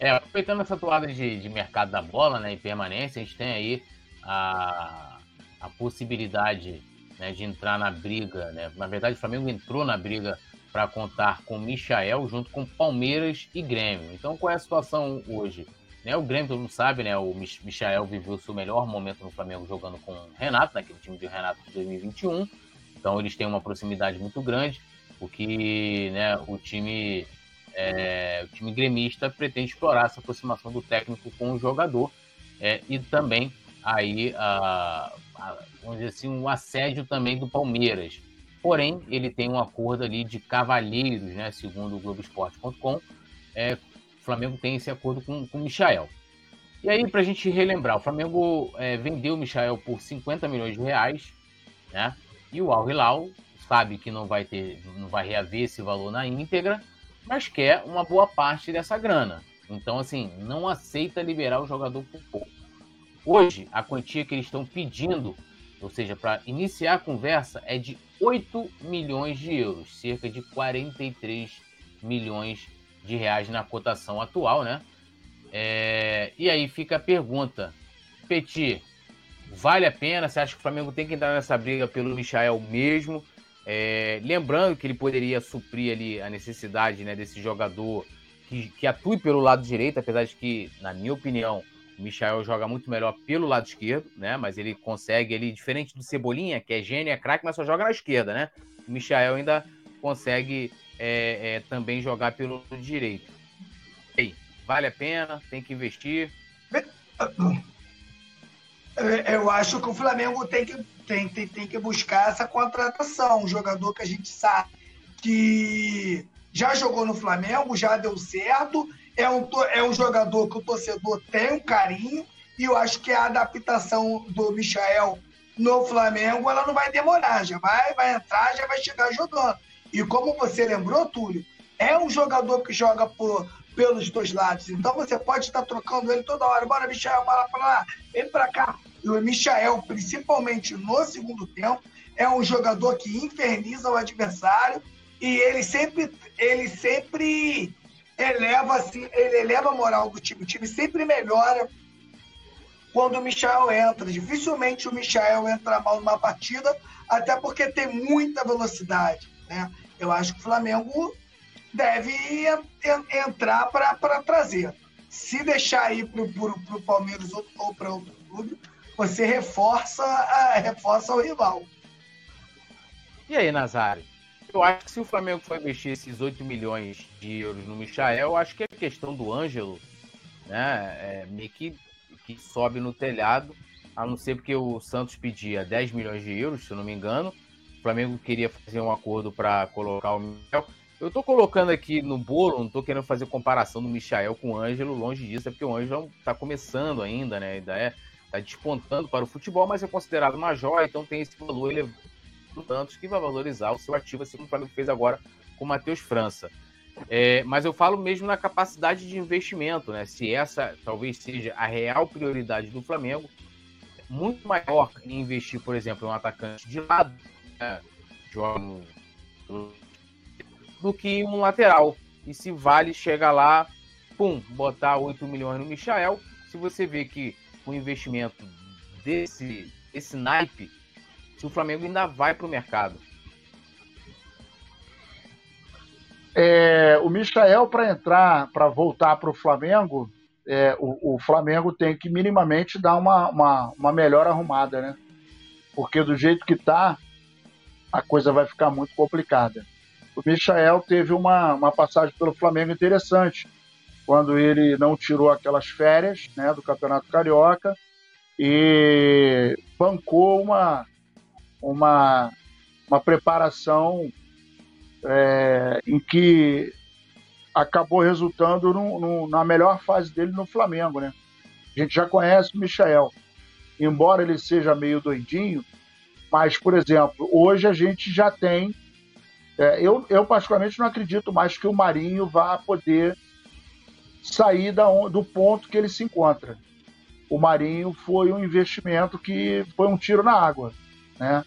É, aproveitando essa toada de, de mercado da bola, né, e permanência, a gente tem aí a, a possibilidade né, de entrar na briga, né? Na verdade, o Flamengo entrou na briga para contar com Michael junto com Palmeiras e Grêmio. Então, qual é a situação hoje? Né, o Grêmio, todo mundo sabe, né? O Michael viveu o seu melhor momento no Flamengo jogando com o Renato, naquele time de Renato de 2021. Então, eles têm uma proximidade muito grande, o que né, o time é, o time gremista pretende explorar essa aproximação do técnico com o jogador é, e também aí a, a, vamos dizer assim um assédio também do Palmeiras. Porém ele tem um acordo ali de cavalheiros né segundo o Globoesporte.com é, o Flamengo tem esse acordo com, com o Michael. E aí para a gente relembrar o Flamengo é, vendeu o Michael por 50 milhões de reais né e o Al Hilal sabe que não vai ter não vai reaver esse valor na íntegra mas quer uma boa parte dessa grana. Então, assim, não aceita liberar o jogador por pouco. Hoje, a quantia que eles estão pedindo, ou seja, para iniciar a conversa, é de 8 milhões de euros, cerca de 43 milhões de reais na cotação atual, né? É... E aí fica a pergunta, Petit, vale a pena? Você acha que o Flamengo tem que entrar nessa briga pelo Michael mesmo? É, lembrando que ele poderia suprir ali a necessidade né, desse jogador que, que, atue pelo lado direito, apesar de que, na minha opinião, o Michael joga muito melhor pelo lado esquerdo, né? Mas ele consegue ali, diferente do Cebolinha, que é gênio, é craque, mas só joga na esquerda, né? O Michael ainda consegue é, é, também jogar pelo direito. E aí, vale a pena? Tem que investir? Eu acho que o Flamengo tem que tem, tem, tem que buscar essa contratação. Um jogador que a gente sabe que já jogou no Flamengo, já deu certo, é um, é um jogador que o torcedor tem um carinho, e eu acho que a adaptação do Michael no Flamengo ela não vai demorar, já vai, vai entrar, já vai chegar jogando. E como você lembrou, Túlio, é um jogador que joga por, pelos dois lados. Então você pode estar trocando ele toda hora. Bora, Michael, bora pra lá, vem pra cá. E o Michael, principalmente no segundo tempo, é um jogador que inferniza o adversário e ele sempre, ele sempre eleva, assim, ele eleva a moral do time. O time sempre melhora quando o Michael entra. Dificilmente o Michael entra mal numa partida, até porque tem muita velocidade. Né? Eu acho que o Flamengo deve entrar para trazer. Se deixar ir para o Palmeiras ou, ou para outro clube, você reforça, reforça o rival. E aí, Nazário? Eu acho que se o Flamengo for investir esses 8 milhões de euros no Michael, eu acho que a questão do Ângelo, né, é meio que, que sobe no telhado, a não ser porque o Santos pedia 10 milhões de euros, se eu não me engano. O Flamengo queria fazer um acordo para colocar o Michael. Eu tô colocando aqui no bolo, não tô querendo fazer comparação do Michael com o Ângelo, longe disso, é porque o Ângelo tá começando ainda, né? Ainda é está despontando para o futebol, mas é considerado uma joia, então tem esse valor elevado tantos que vai valorizar o seu ativo, assim como o Flamengo fez agora com o Matheus França. É, mas eu falo mesmo na capacidade de investimento, né? Se essa talvez seja a real prioridade do Flamengo, muito maior em investir, por exemplo, em um atacante de lado, né? do que um lateral. E se vale chegar lá, pum, botar 8 milhões no Michael, se você vê que com investimento desse, desse naipe, se o Flamengo ainda vai para o mercado. É, o Michael, para entrar, para voltar para o Flamengo, é, o, o, Flamengo tem que minimamente dar uma, uma, uma melhor arrumada, né? Porque do jeito que está, a coisa vai ficar muito complicada. O Michael teve uma, uma passagem pelo Flamengo interessante, quando ele não tirou aquelas férias né, do Campeonato Carioca e bancou uma, uma, uma preparação é, em que acabou resultando no, no, na melhor fase dele no Flamengo, né? A gente já conhece o Michael. Embora ele seja meio doidinho, mas, por exemplo, hoje a gente já tem. É, eu, eu, particularmente, não acredito mais que o Marinho vá poder sair da, do ponto que ele se encontra. O Marinho foi um investimento que foi um tiro na água. Né?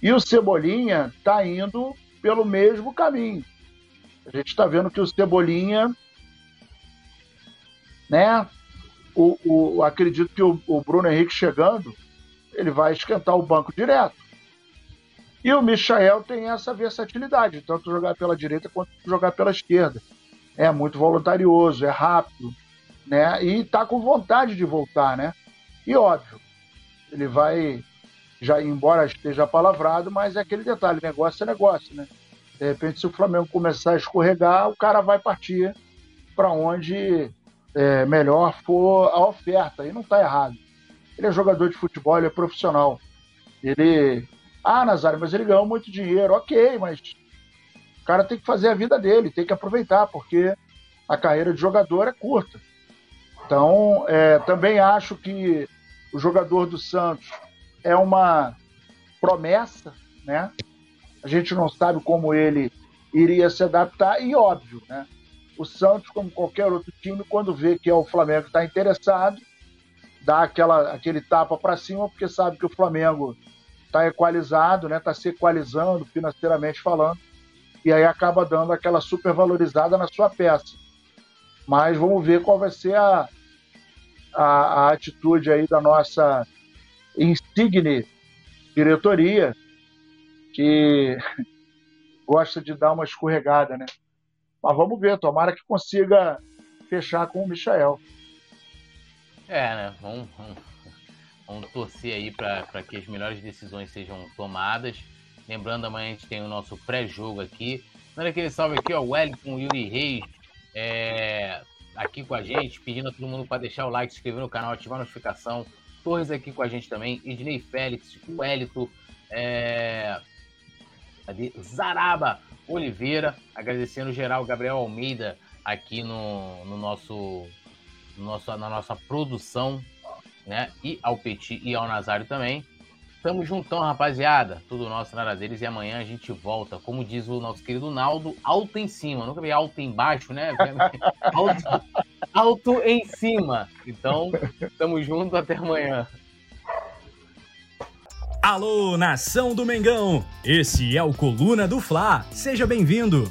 E o Cebolinha está indo pelo mesmo caminho. A gente está vendo que o Cebolinha, né? O, o acredito que o, o, Bruno Henrique chegando, ele vai esquentar o banco direto. E o Michael tem essa versatilidade, tanto jogar pela direita quanto jogar pela esquerda. É muito voluntarioso, é rápido, né? E está com vontade de voltar, né? E óbvio, ele vai já embora esteja palavrado, mas é aquele detalhe, negócio é negócio, né? De repente, se o Flamengo começar a escorregar, o cara vai partir para onde é, melhor for a oferta. E não está errado. Ele é jogador de futebol, ele é profissional. Ele. Ah, Nazário, mas ele ganhou muito dinheiro. Ok, mas cara tem que fazer a vida dele, tem que aproveitar, porque a carreira de jogador é curta. Então, é, também acho que o jogador do Santos é uma promessa, né? A gente não sabe como ele iria se adaptar e óbvio, né? O Santos, como qualquer outro time, quando vê que é o Flamengo que está interessado, dá aquela, aquele tapa para cima, porque sabe que o Flamengo está equalizado, né? Está se equalizando financeiramente falando, e aí acaba dando aquela supervalorizada na sua peça. Mas vamos ver qual vai ser a, a, a atitude aí da nossa insigne diretoria, que gosta de dar uma escorregada, né? Mas vamos ver, tomara que consiga fechar com o Michael. É, né? Vamos, vamos, vamos torcer aí para que as melhores decisões sejam tomadas. Lembrando, amanhã a gente tem o nosso pré-jogo aqui. Manda aquele salve aqui, ó, Wellington Yuri Reis, é, aqui com a gente, pedindo a todo mundo para deixar o like, se inscrever no canal, ativar a notificação. Torres aqui com a gente também, Ednei Félix, Wellington, é, Zaraba Oliveira, agradecendo geral Gabriel Almeida aqui no, no nosso, no nosso, na nossa produção, né? E ao Petit e ao Nazário também. Tamo juntão, rapaziada. Tudo nosso nada deles. E amanhã a gente volta. Como diz o nosso querido Naldo, alto em cima. Nunca vi alto embaixo, né? alto, alto em cima. Então, tamo junto. Até amanhã. Alô, nação do Mengão! Esse é o Coluna do Fla. Seja bem-vindo.